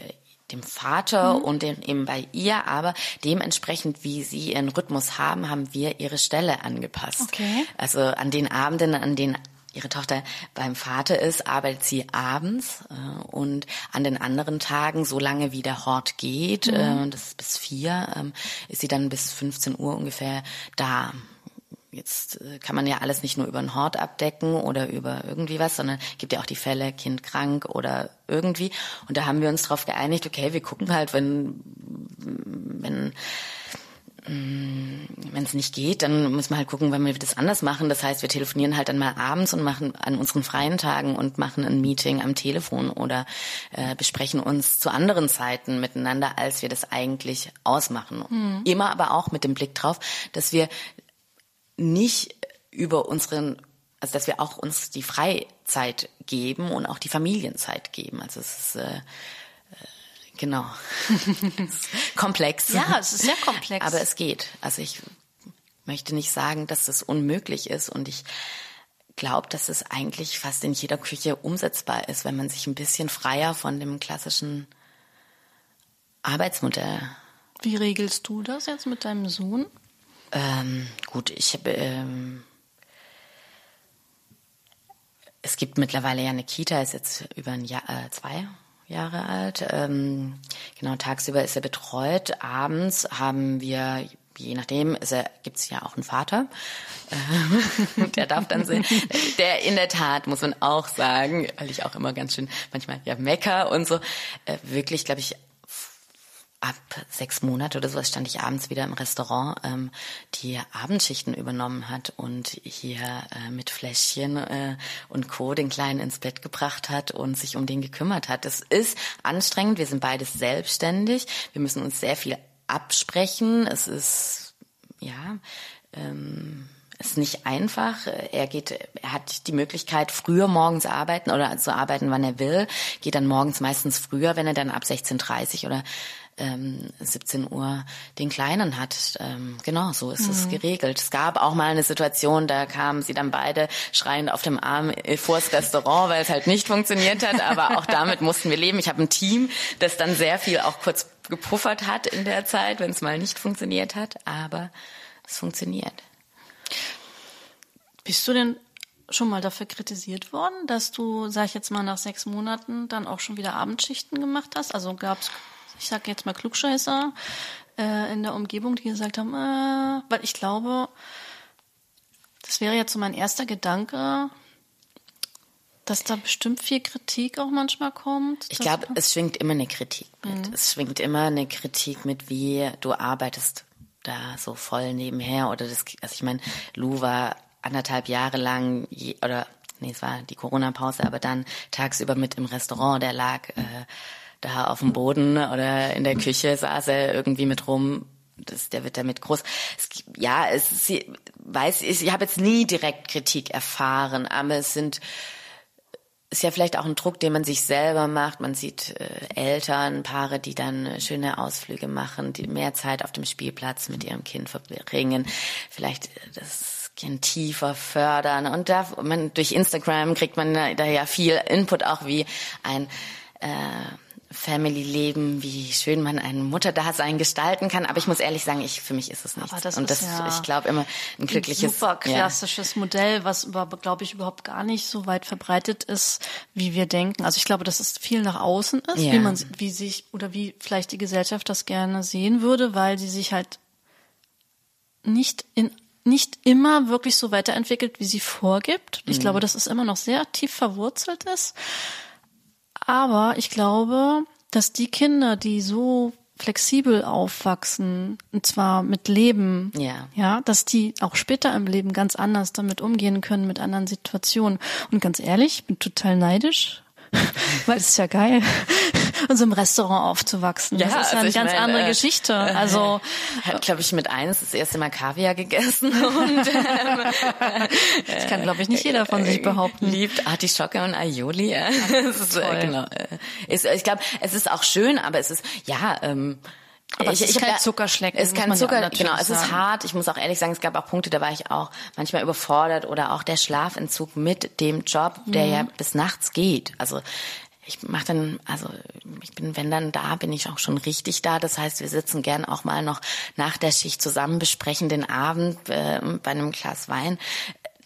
dem Vater mhm. und dem, eben bei ihr, aber dementsprechend, wie sie ihren Rhythmus haben, haben wir ihre Stelle angepasst. Okay. Also an den Abenden, an denen ihre Tochter beim Vater ist, arbeitet sie abends äh, und an den anderen Tagen, solange wie der Hort geht, mhm. äh, das ist bis vier, ähm, ist sie dann bis 15 Uhr ungefähr da. Jetzt äh, kann man ja alles nicht nur über den Hort abdecken oder über irgendwie was, sondern gibt ja auch die Fälle, Kind krank oder irgendwie. Und da haben wir uns darauf geeinigt, okay, wir gucken halt, wenn, wenn, mm, wenn es nicht geht, dann müssen wir halt gucken, wenn wir das anders machen. Das heißt, wir telefonieren halt dann mal abends und machen an unseren freien Tagen und machen ein Meeting am Telefon oder äh, besprechen uns zu anderen Zeiten miteinander, als wir das eigentlich ausmachen. Mhm. Immer aber auch mit dem Blick drauf, dass wir nicht über unseren, also dass wir auch uns die Freizeit geben und auch die Familienzeit geben. Also es ist äh, äh genau komplex. Ja, es ist sehr komplex. Aber es geht. Also ich möchte nicht sagen, dass es unmöglich ist und ich glaube, dass es eigentlich fast in jeder Küche umsetzbar ist, wenn man sich ein bisschen freier von dem klassischen Arbeitsmodell. Wie regelst du das jetzt mit deinem Sohn? Ähm, gut, ich habe. Ähm, es gibt mittlerweile ja eine Kita, ist jetzt über ein Jahr, äh, zwei Jahre alt. Ähm, genau, tagsüber ist er betreut. Abends haben wir, je nachdem, gibt es ja auch einen Vater. Äh, der darf dann sehen. Der in der Tat, muss man auch sagen, weil ich auch immer ganz schön manchmal ja mecker und so, äh, wirklich, glaube ich, ab sechs Monate oder sowas stand ich abends wieder im Restaurant, ähm, die Abendschichten übernommen hat und hier äh, mit Fläschchen äh, und Co. den Kleinen ins Bett gebracht hat und sich um den gekümmert hat. Das ist anstrengend. Wir sind beides selbstständig. Wir müssen uns sehr viel absprechen. Es ist, ja, ähm, ist nicht einfach. Er geht, er hat die Möglichkeit, früher morgens arbeiten oder zu arbeiten, wann er will. Geht dann morgens meistens früher, wenn er dann ab 16.30 oder ähm, 17 Uhr den Kleinen hat. Ähm, genau, so ist mhm. es geregelt. Es gab auch mal eine Situation, da kamen sie dann beide schreiend auf dem Arm äh, vors Restaurant, weil es halt nicht funktioniert hat. Aber auch damit mussten wir leben. Ich habe ein Team, das dann sehr viel auch kurz gepuffert hat in der Zeit, wenn es mal nicht funktioniert hat. Aber es funktioniert. Bist du denn schon mal dafür kritisiert worden, dass du, sag ich jetzt mal, nach sechs Monaten dann auch schon wieder Abendschichten gemacht hast? Also gab's, ich sag jetzt mal Klugscheißer äh, in der Umgebung, die gesagt haben, äh, weil ich glaube, das wäre jetzt so mein erster Gedanke, dass da bestimmt viel Kritik auch manchmal kommt. Ich glaube, es schwingt immer eine Kritik mit. Mhm. Es schwingt immer eine Kritik mit, wie du arbeitest da so voll nebenher oder das, also ich meine, Lou war anderthalb Jahre lang je, oder nee, es war die Corona-Pause, aber dann tagsüber mit im Restaurant, der lag äh, da auf dem Boden oder in der Küche saß er irgendwie mit rum. Das, der wird damit groß. Es, ja, es ist, weiß ich, ich habe jetzt nie direkt Kritik erfahren, aber es sind ist ja vielleicht auch ein Druck, den man sich selber macht. Man sieht äh, Eltern, Paare, die dann schöne Ausflüge machen, die mehr Zeit auf dem Spielplatz mit ihrem Kind verbringen, vielleicht äh, das Kind tiefer fördern. Und da, man, durch Instagram kriegt man da ja viel Input auch wie ein äh, Family-Leben, wie schön man ein Mutterdasein gestalten kann. Aber ich muss ehrlich sagen, ich, für mich ist es nichts. Aber das und das, ja ich glaube immer ein glückliches, ein super klassisches ja. Modell, was glaube ich überhaupt gar nicht so weit verbreitet ist, wie wir denken. Also ich glaube, dass es viel nach außen ist, ja. wie man, wie sich oder wie vielleicht die Gesellschaft das gerne sehen würde, weil sie sich halt nicht in nicht immer wirklich so weiterentwickelt, wie sie vorgibt. Ich mhm. glaube, dass es immer noch sehr tief verwurzelt ist. Aber ich glaube, dass die Kinder, die so flexibel aufwachsen, und zwar mit Leben, ja. ja, dass die auch später im Leben ganz anders damit umgehen können, mit anderen Situationen. Und ganz ehrlich, ich bin total neidisch, weil es ist ja geil, in so einem Restaurant aufzuwachsen. Ja, das ist ja also eine ganz meine, andere Geschichte. Äh, also habe, glaube ich, mit eins das erste Mal Kaviar gegessen und ähm, das kann, glaube ich, nicht jeder von sich behaupten. Liebt Artischocke und Aioli. Ja. Ist, äh, genau. Äh, ist, ich glaube, es ist auch schön, aber es ist ja. Ähm, aber ich, es ist ich kein Zuckerschlecken. Es ist kein Zucker, genau. Es ist hart. Ich muss auch ehrlich sagen, es gab auch Punkte, da war ich auch manchmal überfordert oder auch der Schlafentzug mit dem Job, der mhm. ja bis nachts geht. Also ich mache dann, also ich bin, wenn dann da, bin ich auch schon richtig da. Das heißt, wir sitzen gern auch mal noch nach der Schicht zusammen, besprechen den Abend äh, bei einem Glas Wein.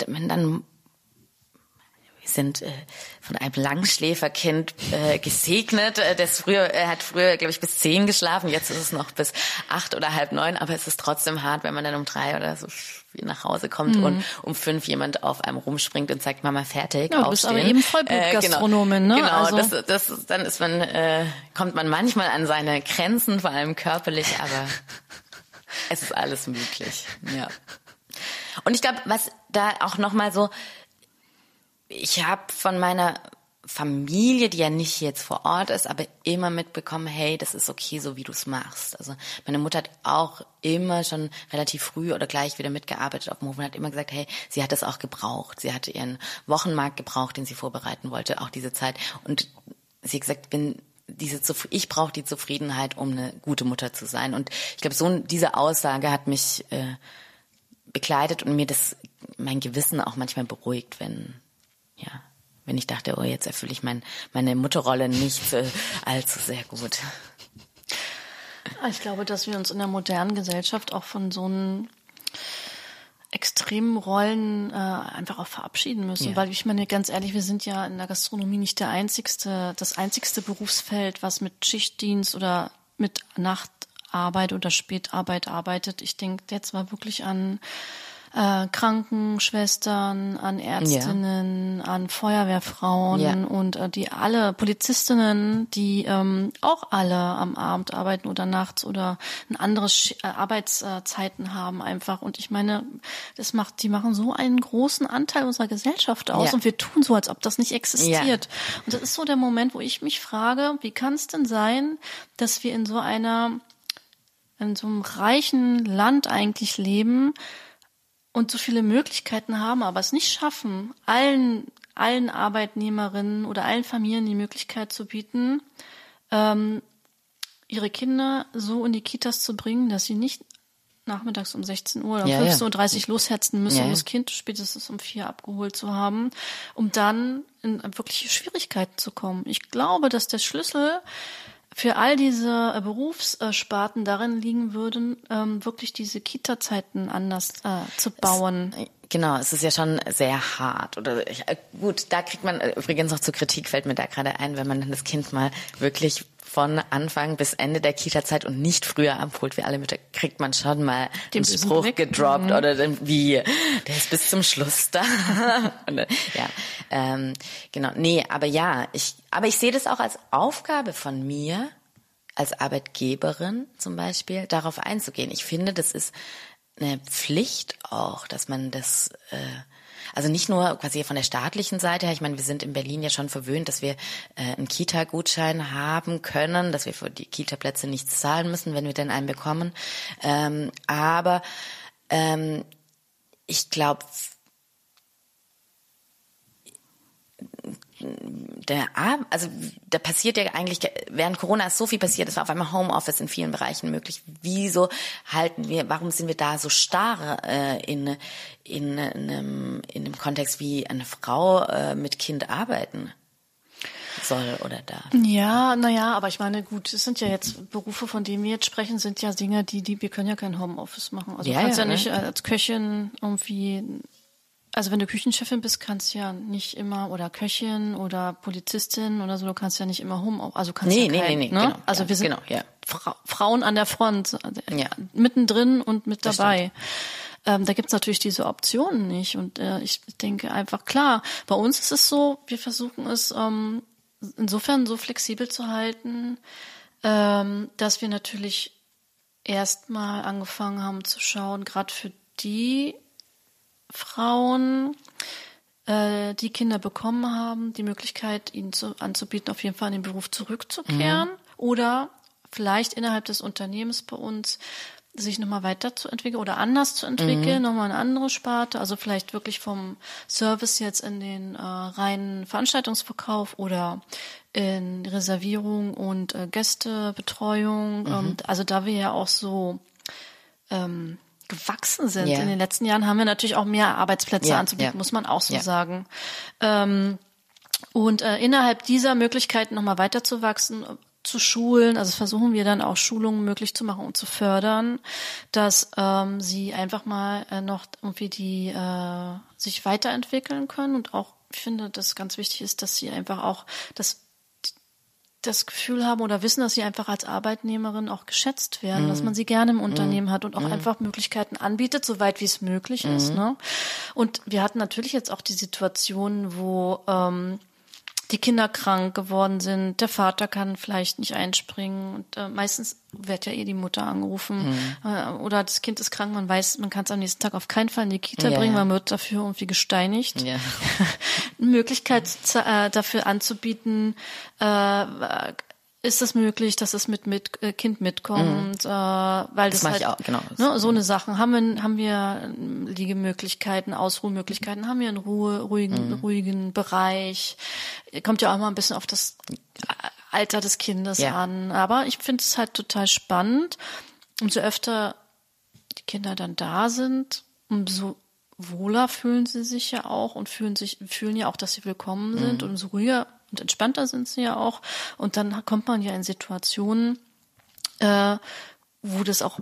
Wenn dann wir sind äh, von einem Langschläferkind äh, gesegnet. Äh, das früher, er hat früher, glaube ich, bis zehn geschlafen. Jetzt ist es noch bis acht oder halb neun. Aber es ist trotzdem hart, wenn man dann um drei oder so nach Hause kommt mhm. und um fünf jemand auf einem rumspringt und sagt, Mama fertig. Ja, du bist aber eben Vollblutgastronomin, äh, genau, ne? Genau, also. das, das, dann ist man, äh, kommt man manchmal an seine Grenzen, vor allem körperlich, aber es ist alles möglich. Ja. Und ich glaube, was da auch nochmal so ich habe von meiner Familie, die ja nicht jetzt vor Ort ist, aber immer mitbekommen, hey, das ist okay, so wie du es machst. Also meine Mutter hat auch immer schon relativ früh oder gleich wieder mitgearbeitet auf dem Hof und hat immer gesagt, hey, sie hat das auch gebraucht. Sie hatte ihren Wochenmarkt gebraucht, den sie vorbereiten wollte, auch diese Zeit. Und sie hat gesagt, bin diese ich brauche die Zufriedenheit, um eine gute Mutter zu sein. Und ich glaube, so diese Aussage hat mich äh, begleitet und mir das mein Gewissen auch manchmal beruhigt, wenn ja, wenn ich dachte, oh, jetzt erfülle ich mein, meine Mutterrolle nicht äh, allzu sehr gut. Ich glaube, dass wir uns in der modernen Gesellschaft auch von so einem extremen Rollen äh, einfach auch verabschieden müssen, ja. weil ich meine ganz ehrlich, wir sind ja in der Gastronomie nicht der einzigste, das einzigste Berufsfeld, was mit Schichtdienst oder mit Nachtarbeit oder Spätarbeit arbeitet. Ich denke jetzt mal wirklich an äh, Krankenschwestern, an Ärztinnen, ja. an Feuerwehrfrauen ja. und äh, die alle Polizistinnen, die ähm, auch alle am Abend arbeiten oder nachts oder ein anderes äh, Arbeitszeiten haben einfach. Und ich meine, das macht, die machen so einen großen Anteil unserer Gesellschaft aus ja. und wir tun so, als ob das nicht existiert. Und das ist so der Moment, wo ich mich frage, wie kann es denn sein, dass wir in so einer in so einem reichen Land eigentlich leben, und so viele Möglichkeiten haben, aber es nicht schaffen, allen, allen Arbeitnehmerinnen oder allen Familien die Möglichkeit zu bieten, ähm, ihre Kinder so in die Kitas zu bringen, dass sie nicht nachmittags um 16 Uhr oder ja, 15.30 Uhr ja. loshetzen müssen, ja, um das Kind spätestens um vier abgeholt zu haben, um dann in wirkliche Schwierigkeiten zu kommen. Ich glaube, dass der Schlüssel für all diese äh, Berufssparten darin liegen würden, ähm, wirklich diese Kita-Zeiten anders äh, zu bauen. Es, Genau, es ist ja schon sehr hart. Oder ich, äh, gut, da kriegt man übrigens noch zur Kritik fällt mir da gerade ein, wenn man dann das Kind mal wirklich von Anfang bis Ende der Kita-Zeit und nicht früher abholt wie alle Mütter, kriegt man schon mal den Spruch Blick. gedroppt mhm. oder wie, der ist bis zum Schluss da. und, ja, ähm, genau. Nee, aber ja, ich, aber ich sehe das auch als Aufgabe von mir, als Arbeitgeberin zum Beispiel, darauf einzugehen. Ich finde, das ist eine Pflicht auch, dass man das, äh, also nicht nur quasi von der staatlichen Seite her, ich meine, wir sind in Berlin ja schon verwöhnt, dass wir äh, einen Kita-Gutschein haben können, dass wir für die Kita-Plätze nichts zahlen müssen, wenn wir denn einen bekommen. Ähm, aber ähm, ich glaube, der also da passiert ja eigentlich während Corona ist so viel passiert, es war auf einmal Homeoffice in vielen Bereichen möglich. Wieso halten wir, warum sind wir da so starr äh, in in einem in dem Kontext, wie eine Frau äh, mit Kind arbeiten? soll oder darf. Ja, naja, aber ich meine, gut, es sind ja jetzt Berufe, von denen wir jetzt sprechen, sind ja Dinge, die, die, wir können ja kein Homeoffice machen. Also ja, du kannst ja, ja nicht als Köchin irgendwie also wenn du Küchenchefin bist, kannst du ja nicht immer oder Köchin oder Polizistin oder so, du kannst ja nicht immer Home, also kannst nee, ja kein, nee, nee, nee, ne? genau, also ja, wir sind genau, ja. Fra Frauen an der Front, äh, ja. mittendrin und mit dabei. Ähm, da gibt's natürlich diese Optionen nicht und äh, ich denke einfach klar. Bei uns ist es so, wir versuchen es ähm, insofern so flexibel zu halten, ähm, dass wir natürlich erstmal angefangen haben zu schauen, gerade für die Frauen, äh, die Kinder bekommen haben, die Möglichkeit, ihnen zu, anzubieten, auf jeden Fall in den Beruf zurückzukehren mhm. oder vielleicht innerhalb des Unternehmens bei uns sich nochmal weiterzuentwickeln oder anders zu entwickeln, mhm. nochmal eine andere Sparte, also vielleicht wirklich vom Service jetzt in den äh, reinen Veranstaltungsverkauf oder in Reservierung und äh, Gästebetreuung. Mhm. Und also da wir ja auch so ähm, gewachsen sind. Yeah. In den letzten Jahren haben wir natürlich auch mehr Arbeitsplätze yeah, anzubieten, yeah. muss man auch so sagen. Ähm, und äh, innerhalb dieser Möglichkeiten nochmal weiter zu wachsen, zu schulen, also versuchen wir dann auch Schulungen möglich zu machen und zu fördern, dass ähm, sie einfach mal äh, noch irgendwie die äh, sich weiterentwickeln können und auch ich finde, dass ganz wichtig ist, dass sie einfach auch das das Gefühl haben oder wissen, dass sie einfach als Arbeitnehmerin auch geschätzt werden, mhm. dass man sie gerne im Unternehmen mhm. hat und auch mhm. einfach Möglichkeiten anbietet, soweit wie es möglich ist. Mhm. Ne? Und wir hatten natürlich jetzt auch die Situation, wo ähm, die Kinder krank geworden sind, der Vater kann vielleicht nicht einspringen und äh, meistens wird ja eh die Mutter angerufen mhm. äh, oder das Kind ist krank, man weiß, man kann es am nächsten Tag auf keinen Fall in die Kita ja. bringen, man wird dafür irgendwie gesteinigt. Ja. Eine Möglichkeit äh, dafür anzubieten, äh, ist es möglich, dass es mit, mit äh, Kind mitkommt, mhm. äh, weil das, das halt auch, genau. ne, so eine Sachen haben wir haben wir Liegemöglichkeiten, Ausruhmöglichkeiten, haben wir einen Ruhe, ruhigen mhm. ruhigen Bereich. Kommt ja auch mal ein bisschen auf das Alter des Kindes ja. an, aber ich finde es halt total spannend. Umso öfter die Kinder dann da sind, umso wohler fühlen sie sich ja auch und fühlen sich fühlen ja auch, dass sie willkommen sind mhm. und umso ruhiger und entspannter sind sie ja auch. Und dann kommt man ja in Situationen, äh, wo das auch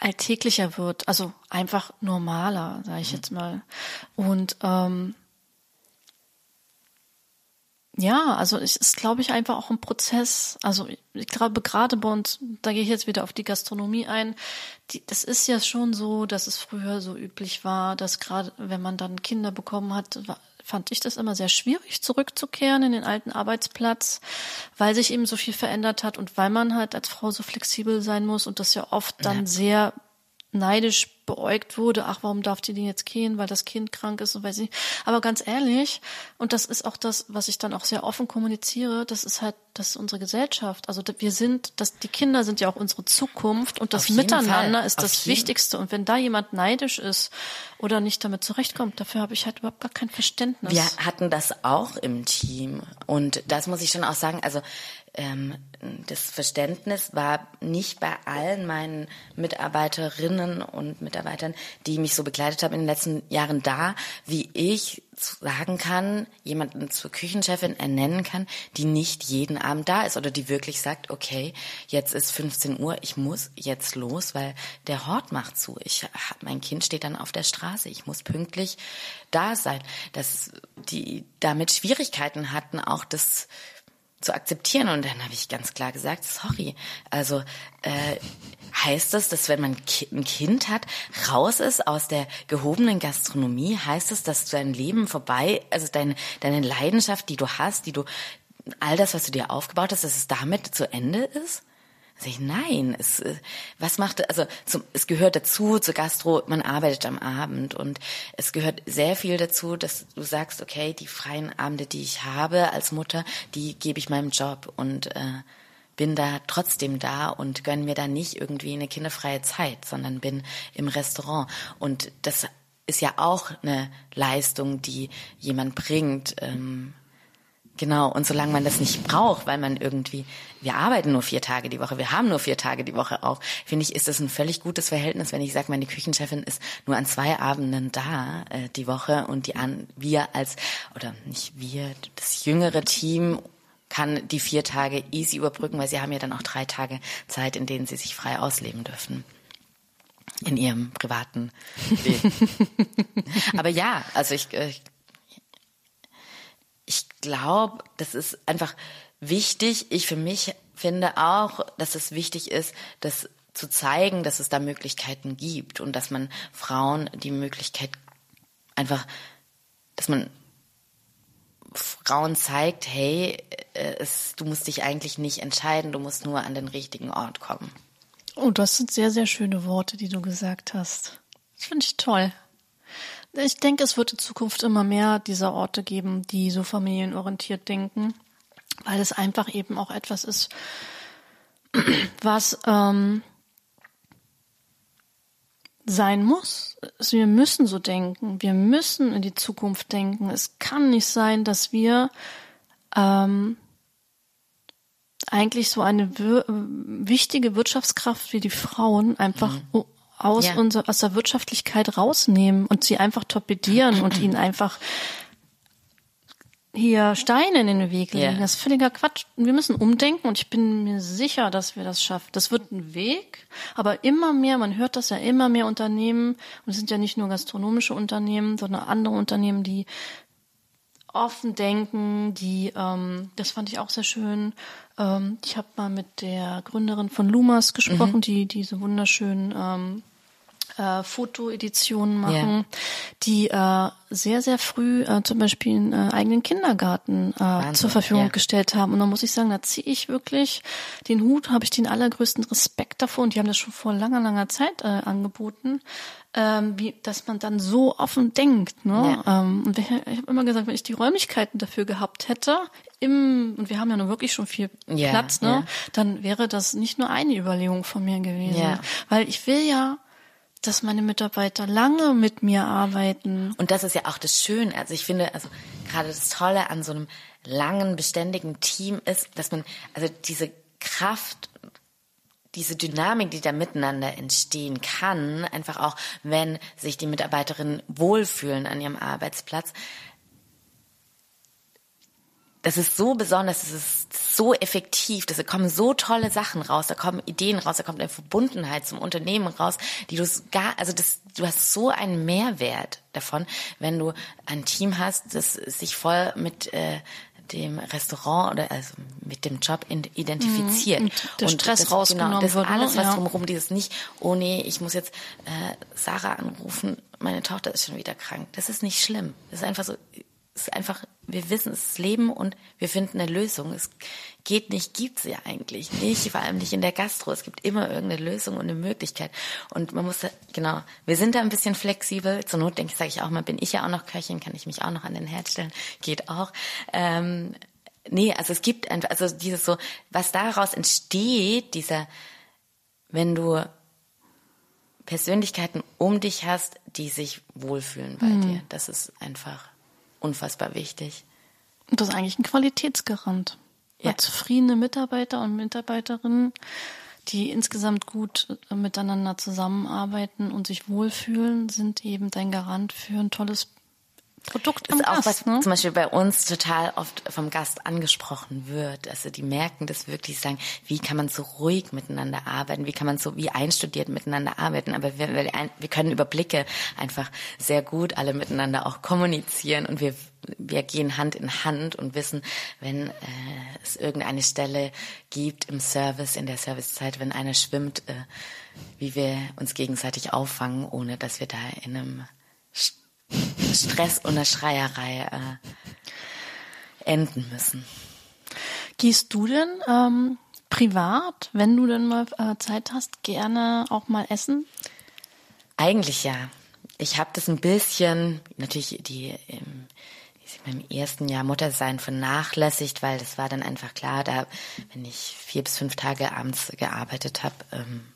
alltäglicher wird, also einfach normaler, sage ich mhm. jetzt mal. Und ähm, ja, also es ist, glaube ich, einfach auch ein Prozess. Also ich glaube, gerade bei uns, da gehe ich jetzt wieder auf die Gastronomie ein, die, das ist ja schon so, dass es früher so üblich war, dass gerade wenn man dann Kinder bekommen hat, fand ich das immer sehr schwierig, zurückzukehren in den alten Arbeitsplatz, weil sich eben so viel verändert hat und weil man halt als Frau so flexibel sein muss und das ja oft dann ja. sehr neidisch beäugt wurde, ach, warum darf die denn jetzt gehen, weil das Kind krank ist und weiß ich. Aber ganz ehrlich, und das ist auch das, was ich dann auch sehr offen kommuniziere, das ist halt, das ist unsere Gesellschaft. Also wir sind, das, die Kinder sind ja auch unsere Zukunft und das Miteinander Fall. ist Auf das Wichtigste. Und wenn da jemand neidisch ist oder nicht damit zurechtkommt, dafür habe ich halt überhaupt gar kein Verständnis. Wir hatten das auch im Team und das muss ich schon auch sagen, also ähm, das Verständnis war nicht bei allen meinen Mitarbeiterinnen und Mitarbeitern, die mich so begleitet haben in den letzten Jahren da, wie ich sagen kann, jemanden zur Küchenchefin ernennen kann, die nicht jeden Abend da ist oder die wirklich sagt, okay, jetzt ist 15 Uhr, ich muss jetzt los, weil der Hort macht zu. Ich, mein Kind steht dann auf der Straße, ich muss pünktlich da sein. Dass die damit Schwierigkeiten hatten, auch das zu akzeptieren. Und dann habe ich ganz klar gesagt, sorry. Also äh, heißt das, dass wenn man ein Kind hat, raus ist aus der gehobenen Gastronomie, heißt das, dass dein Leben vorbei, also deine, deine Leidenschaft, die du hast, die du, all das, was du dir aufgebaut hast, dass es damit zu Ende ist? Sag nein, es, äh, was macht, also zum, es gehört dazu, zur Gastro, man arbeitet am Abend und es gehört sehr viel dazu, dass du sagst, okay, die freien Abende, die ich habe als Mutter, die gebe ich meinem Job und äh, bin da trotzdem da und gönn mir da nicht irgendwie eine kinderfreie Zeit, sondern bin im Restaurant. Und das ist ja auch eine Leistung, die jemand bringt. Ähm, Genau, und solange man das nicht braucht, weil man irgendwie, wir arbeiten nur vier Tage die Woche, wir haben nur vier Tage die Woche auf, finde ich, ist das ein völlig gutes Verhältnis, wenn ich sage, meine Küchenchefin ist nur an zwei Abenden da äh, die Woche und die an wir als, oder nicht wir, das jüngere Team kann die vier Tage easy überbrücken, weil sie haben ja dann auch drei Tage Zeit, in denen sie sich frei ausleben dürfen in ihrem privaten Leben. Aber ja, also ich, ich äh, ich glaube, das ist einfach wichtig. Ich für mich finde auch, dass es wichtig ist, das zu zeigen, dass es da Möglichkeiten gibt und dass man Frauen die Möglichkeit einfach, dass man Frauen zeigt, hey, äh, es, du musst dich eigentlich nicht entscheiden, du musst nur an den richtigen Ort kommen. Oh, das sind sehr, sehr schöne Worte, die du gesagt hast. Das finde ich toll. Ich denke, es wird in Zukunft immer mehr dieser Orte geben, die so familienorientiert denken, weil es einfach eben auch etwas ist, was ähm, sein muss. Wir müssen so denken. Wir müssen in die Zukunft denken. Es kann nicht sein, dass wir ähm, eigentlich so eine wir wichtige Wirtschaftskraft wie die Frauen einfach mhm aus, ja. unser, aus der Wirtschaftlichkeit rausnehmen und sie einfach torpedieren und ihnen einfach hier Steine in den Weg legen. Yeah. Das ist völliger Quatsch. Wir müssen umdenken und ich bin mir sicher, dass wir das schaffen. Das wird ein Weg, aber immer mehr, man hört das ja immer mehr Unternehmen, und es sind ja nicht nur gastronomische Unternehmen, sondern andere Unternehmen, die offen denken, die, ähm, das fand ich auch sehr schön. Ähm, ich habe mal mit der Gründerin von Lumas gesprochen, mhm. die diese wunderschönen ähm, äh, Fotoeditionen machen, yeah. die äh, sehr, sehr früh äh, zum Beispiel einen äh, eigenen Kindergarten äh, zur Verfügung yeah. gestellt haben. Und da muss ich sagen, da ziehe ich wirklich den Hut, habe ich den allergrößten Respekt davor. Und die haben das schon vor langer, langer Zeit äh, angeboten. Ähm, wie, dass man dann so offen denkt. Ne? Ja. Ähm, und ich, ich habe immer gesagt, wenn ich die Räumlichkeiten dafür gehabt hätte, im, und wir haben ja nun wirklich schon viel yeah, Platz, ne? Dann wäre das nicht nur eine Überlegung von mir gewesen. Yeah. Weil ich will ja dass meine Mitarbeiter lange mit mir arbeiten. Und das ist ja auch das Schöne. Also ich finde, also gerade das Tolle an so einem langen, beständigen Team ist, dass man, also diese Kraft, diese Dynamik, die da miteinander entstehen kann, einfach auch, wenn sich die Mitarbeiterinnen wohlfühlen an ihrem Arbeitsplatz, das ist so besonders, das ist so effektiv, da kommen so tolle Sachen raus, da kommen Ideen raus, da kommt eine Verbundenheit zum Unternehmen raus, die du gar, also das, du hast so einen Mehrwert davon, wenn du ein Team hast, das sich voll mit äh, dem Restaurant oder also mit dem Job identifiziert mhm. und der Stress das, rausgenommen genau, das wird, alles was ja. drumherum dieses nicht oh nee ich muss jetzt äh, Sarah anrufen meine Tochter ist schon wieder krank das ist nicht schlimm das ist einfach so ist einfach, wir wissen, es ist Leben und wir finden eine Lösung. Es geht nicht, gibt's ja eigentlich nicht, vor allem nicht in der Gastro. Es gibt immer irgendeine Lösung und eine Möglichkeit. Und man muss, genau, wir sind da ein bisschen flexibel. Zur Not denke ich, sage ich auch mal, bin ich ja auch noch Köchin, kann ich mich auch noch an den Herd stellen, geht auch. Ähm, nee, also es gibt einfach, also dieses so, was daraus entsteht, dieser, wenn du Persönlichkeiten um dich hast, die sich wohlfühlen bei mhm. dir, das ist einfach unfassbar wichtig. Und das ist eigentlich ein Qualitätsgarant. Ja. Zufriedene Mitarbeiter und Mitarbeiterinnen, die insgesamt gut äh, miteinander zusammenarbeiten und sich wohlfühlen, sind eben dein Garant für ein tolles Produkt ist auch Gast, was ne? zum Beispiel bei uns total oft vom Gast angesprochen wird. Also die merken das wirklich, sagen, wie kann man so ruhig miteinander arbeiten, wie kann man so wie einstudiert miteinander arbeiten. Aber wir, wir können über Blicke einfach sehr gut alle miteinander auch kommunizieren und wir wir gehen Hand in Hand und wissen, wenn äh, es irgendeine Stelle gibt im Service, in der Servicezeit, wenn einer schwimmt, äh, wie wir uns gegenseitig auffangen, ohne dass wir da in einem Stress und der Schreierei äh, enden müssen. Gehst du denn ähm, privat, wenn du denn mal äh, Zeit hast, gerne auch mal essen? Eigentlich ja. Ich habe das ein bisschen, natürlich die im, im ersten Jahr Muttersein vernachlässigt, weil das war dann einfach klar, da wenn ich vier bis fünf Tage abends gearbeitet habe, ähm,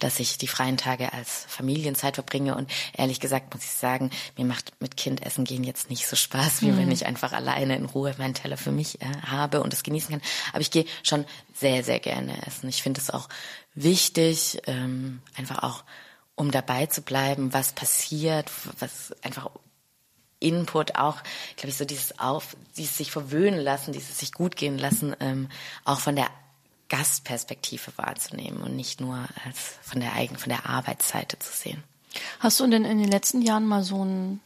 dass ich die freien Tage als Familienzeit verbringe. Und ehrlich gesagt muss ich sagen, mir macht mit Kind essen gehen jetzt nicht so Spaß, wie mhm. wenn ich einfach alleine in Ruhe meinen Teller für mich äh, habe und es genießen kann. Aber ich gehe schon sehr, sehr gerne essen. Ich finde es auch wichtig, ähm, einfach auch, um dabei zu bleiben, was passiert, was einfach Input auch, glaube ich, so dieses auf, dieses sich verwöhnen lassen, dieses sich gut gehen lassen, ähm, auch von der Gastperspektive wahrzunehmen und nicht nur als von der eigenen, von der Arbeitsseite zu sehen. Hast du denn in den letzten Jahren mal so ein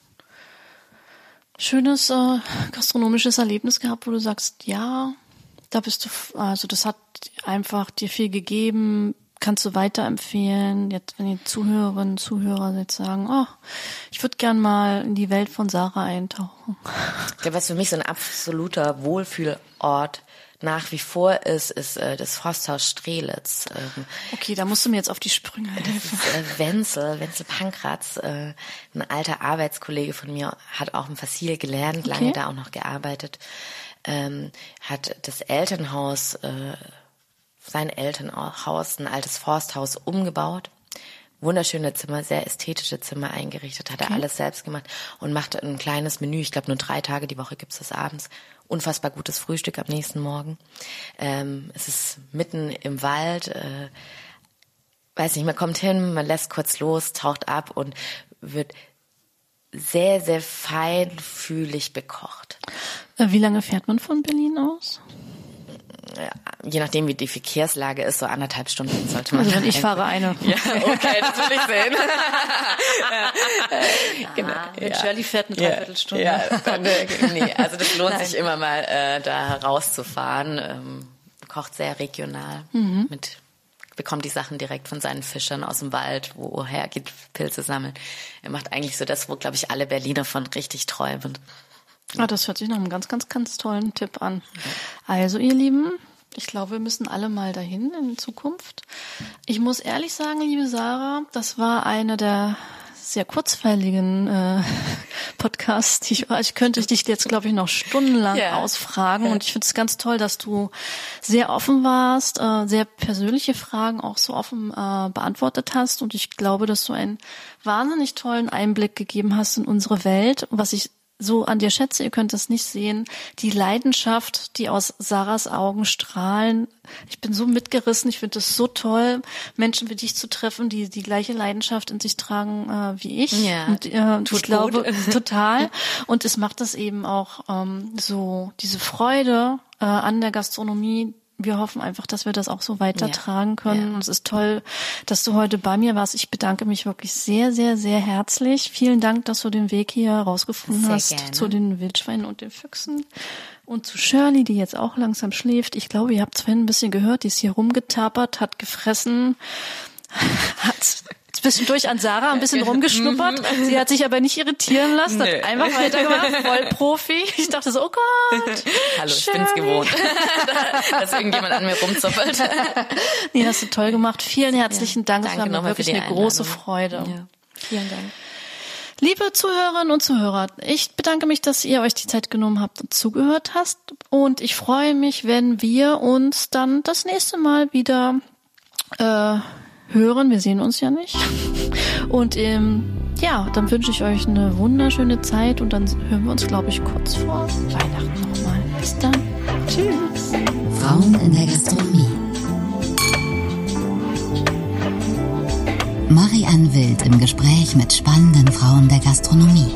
schönes äh, gastronomisches Erlebnis gehabt, wo du sagst, ja, da bist du, also das hat einfach dir viel gegeben, kannst du weiterempfehlen, jetzt wenn die Zuhörerinnen und Zuhörer jetzt sagen, oh, ich würde gern mal in die Welt von Sarah eintauchen. Glaube, was für mich so ein absoluter Wohlfühlort nach wie vor ist, ist äh, das Forsthaus Strelitz. Ähm, okay, da musst du mir jetzt auf die Sprünge helfen. Ist, äh, Wenzel, Wenzel Pankratz, äh, ein alter Arbeitskollege von mir, hat auch im Fassil gelernt, okay. lange da auch noch gearbeitet, ähm, hat das Elternhaus, äh, sein Elternhaus, ein altes Forsthaus umgebaut wunderschöne Zimmer, sehr ästhetische Zimmer eingerichtet, hat okay. er alles selbst gemacht und macht ein kleines Menü. Ich glaube, nur drei Tage die Woche gibt's das abends unfassbar gutes Frühstück am nächsten Morgen. Ähm, es ist mitten im Wald. Äh, weiß nicht, man kommt hin, man lässt kurz los, taucht ab und wird sehr, sehr feinfühlig bekocht. Äh, wie lange fährt man von Berlin aus? Je nachdem, wie die Verkehrslage ist, so anderthalb Stunden sollte man. Also ich fahre eine. Ja, okay, das will ich sehen. genau. Ja. Shirley fährt eine Dreiviertelstunde. Ja, dann, nee, also das lohnt Nein. sich immer mal, äh, da rauszufahren. Ähm, kocht sehr regional mhm. mit bekommt die Sachen direkt von seinen Fischern aus dem Wald, woher geht Pilze sammeln. Er macht eigentlich so das, wo, glaube ich, alle Berliner von richtig träumen. Ah, das hört sich nach einem ganz, ganz, ganz tollen Tipp an. Also, ihr Lieben, ich glaube, wir müssen alle mal dahin in Zukunft. Ich muss ehrlich sagen, liebe Sarah, das war eine der sehr kurzweiligen äh, Podcasts. Ich, ich könnte dich jetzt, glaube ich, noch stundenlang yeah. ausfragen. Und ich finde es ganz toll, dass du sehr offen warst, äh, sehr persönliche Fragen auch so offen äh, beantwortet hast. Und ich glaube, dass du einen wahnsinnig tollen Einblick gegeben hast in unsere Welt, was ich so an dir schätze, ihr könnt es nicht sehen, die Leidenschaft, die aus Sarahs Augen strahlen. Ich bin so mitgerissen, ich finde es so toll, Menschen wie dich zu treffen, die die gleiche Leidenschaft in sich tragen äh, wie ich. Ja, und äh, ich glaube total. Und es macht das eben auch ähm, so diese Freude äh, an der Gastronomie, wir hoffen einfach, dass wir das auch so weitertragen können. Ja. Und es ist toll, dass du heute bei mir warst. Ich bedanke mich wirklich sehr, sehr, sehr herzlich. Vielen Dank, dass du den Weg hier rausgefunden sehr hast gerne. zu den Wildschweinen und den Füchsen. Und zu Shirley, die jetzt auch langsam schläft. Ich glaube, ihr habt es vorhin ein bisschen gehört, die ist hier rumgetapert, hat gefressen, hat zwischendurch an Sarah ein bisschen rumgeschnuppert. Sie hat sich aber nicht irritieren lassen, Nö. hat einfach weitergemacht, voll Profi. Ich dachte so, oh Gott. Hallo, ich bin's gewohnt, dass irgendjemand an mir rumzuppelt. Nee, hast du toll gemacht. Vielen herzlichen Dank. Ja, es war mir wirklich eine große Freude. Ja. Vielen Dank. Liebe Zuhörerinnen und Zuhörer, ich bedanke mich, dass ihr euch die Zeit genommen habt und zugehört hast. Und ich freue mich, wenn wir uns dann das nächste Mal wieder äh, hören. Wir sehen uns ja nicht. Und ähm, ja, dann wünsche ich euch eine wunderschöne Zeit und dann hören wir uns, glaube ich, kurz vor Weihnachten nochmal. Bis dann. Tschüss. Frauen in der Gastronomie. Marianne Wild im Gespräch mit spannenden Frauen der Gastronomie.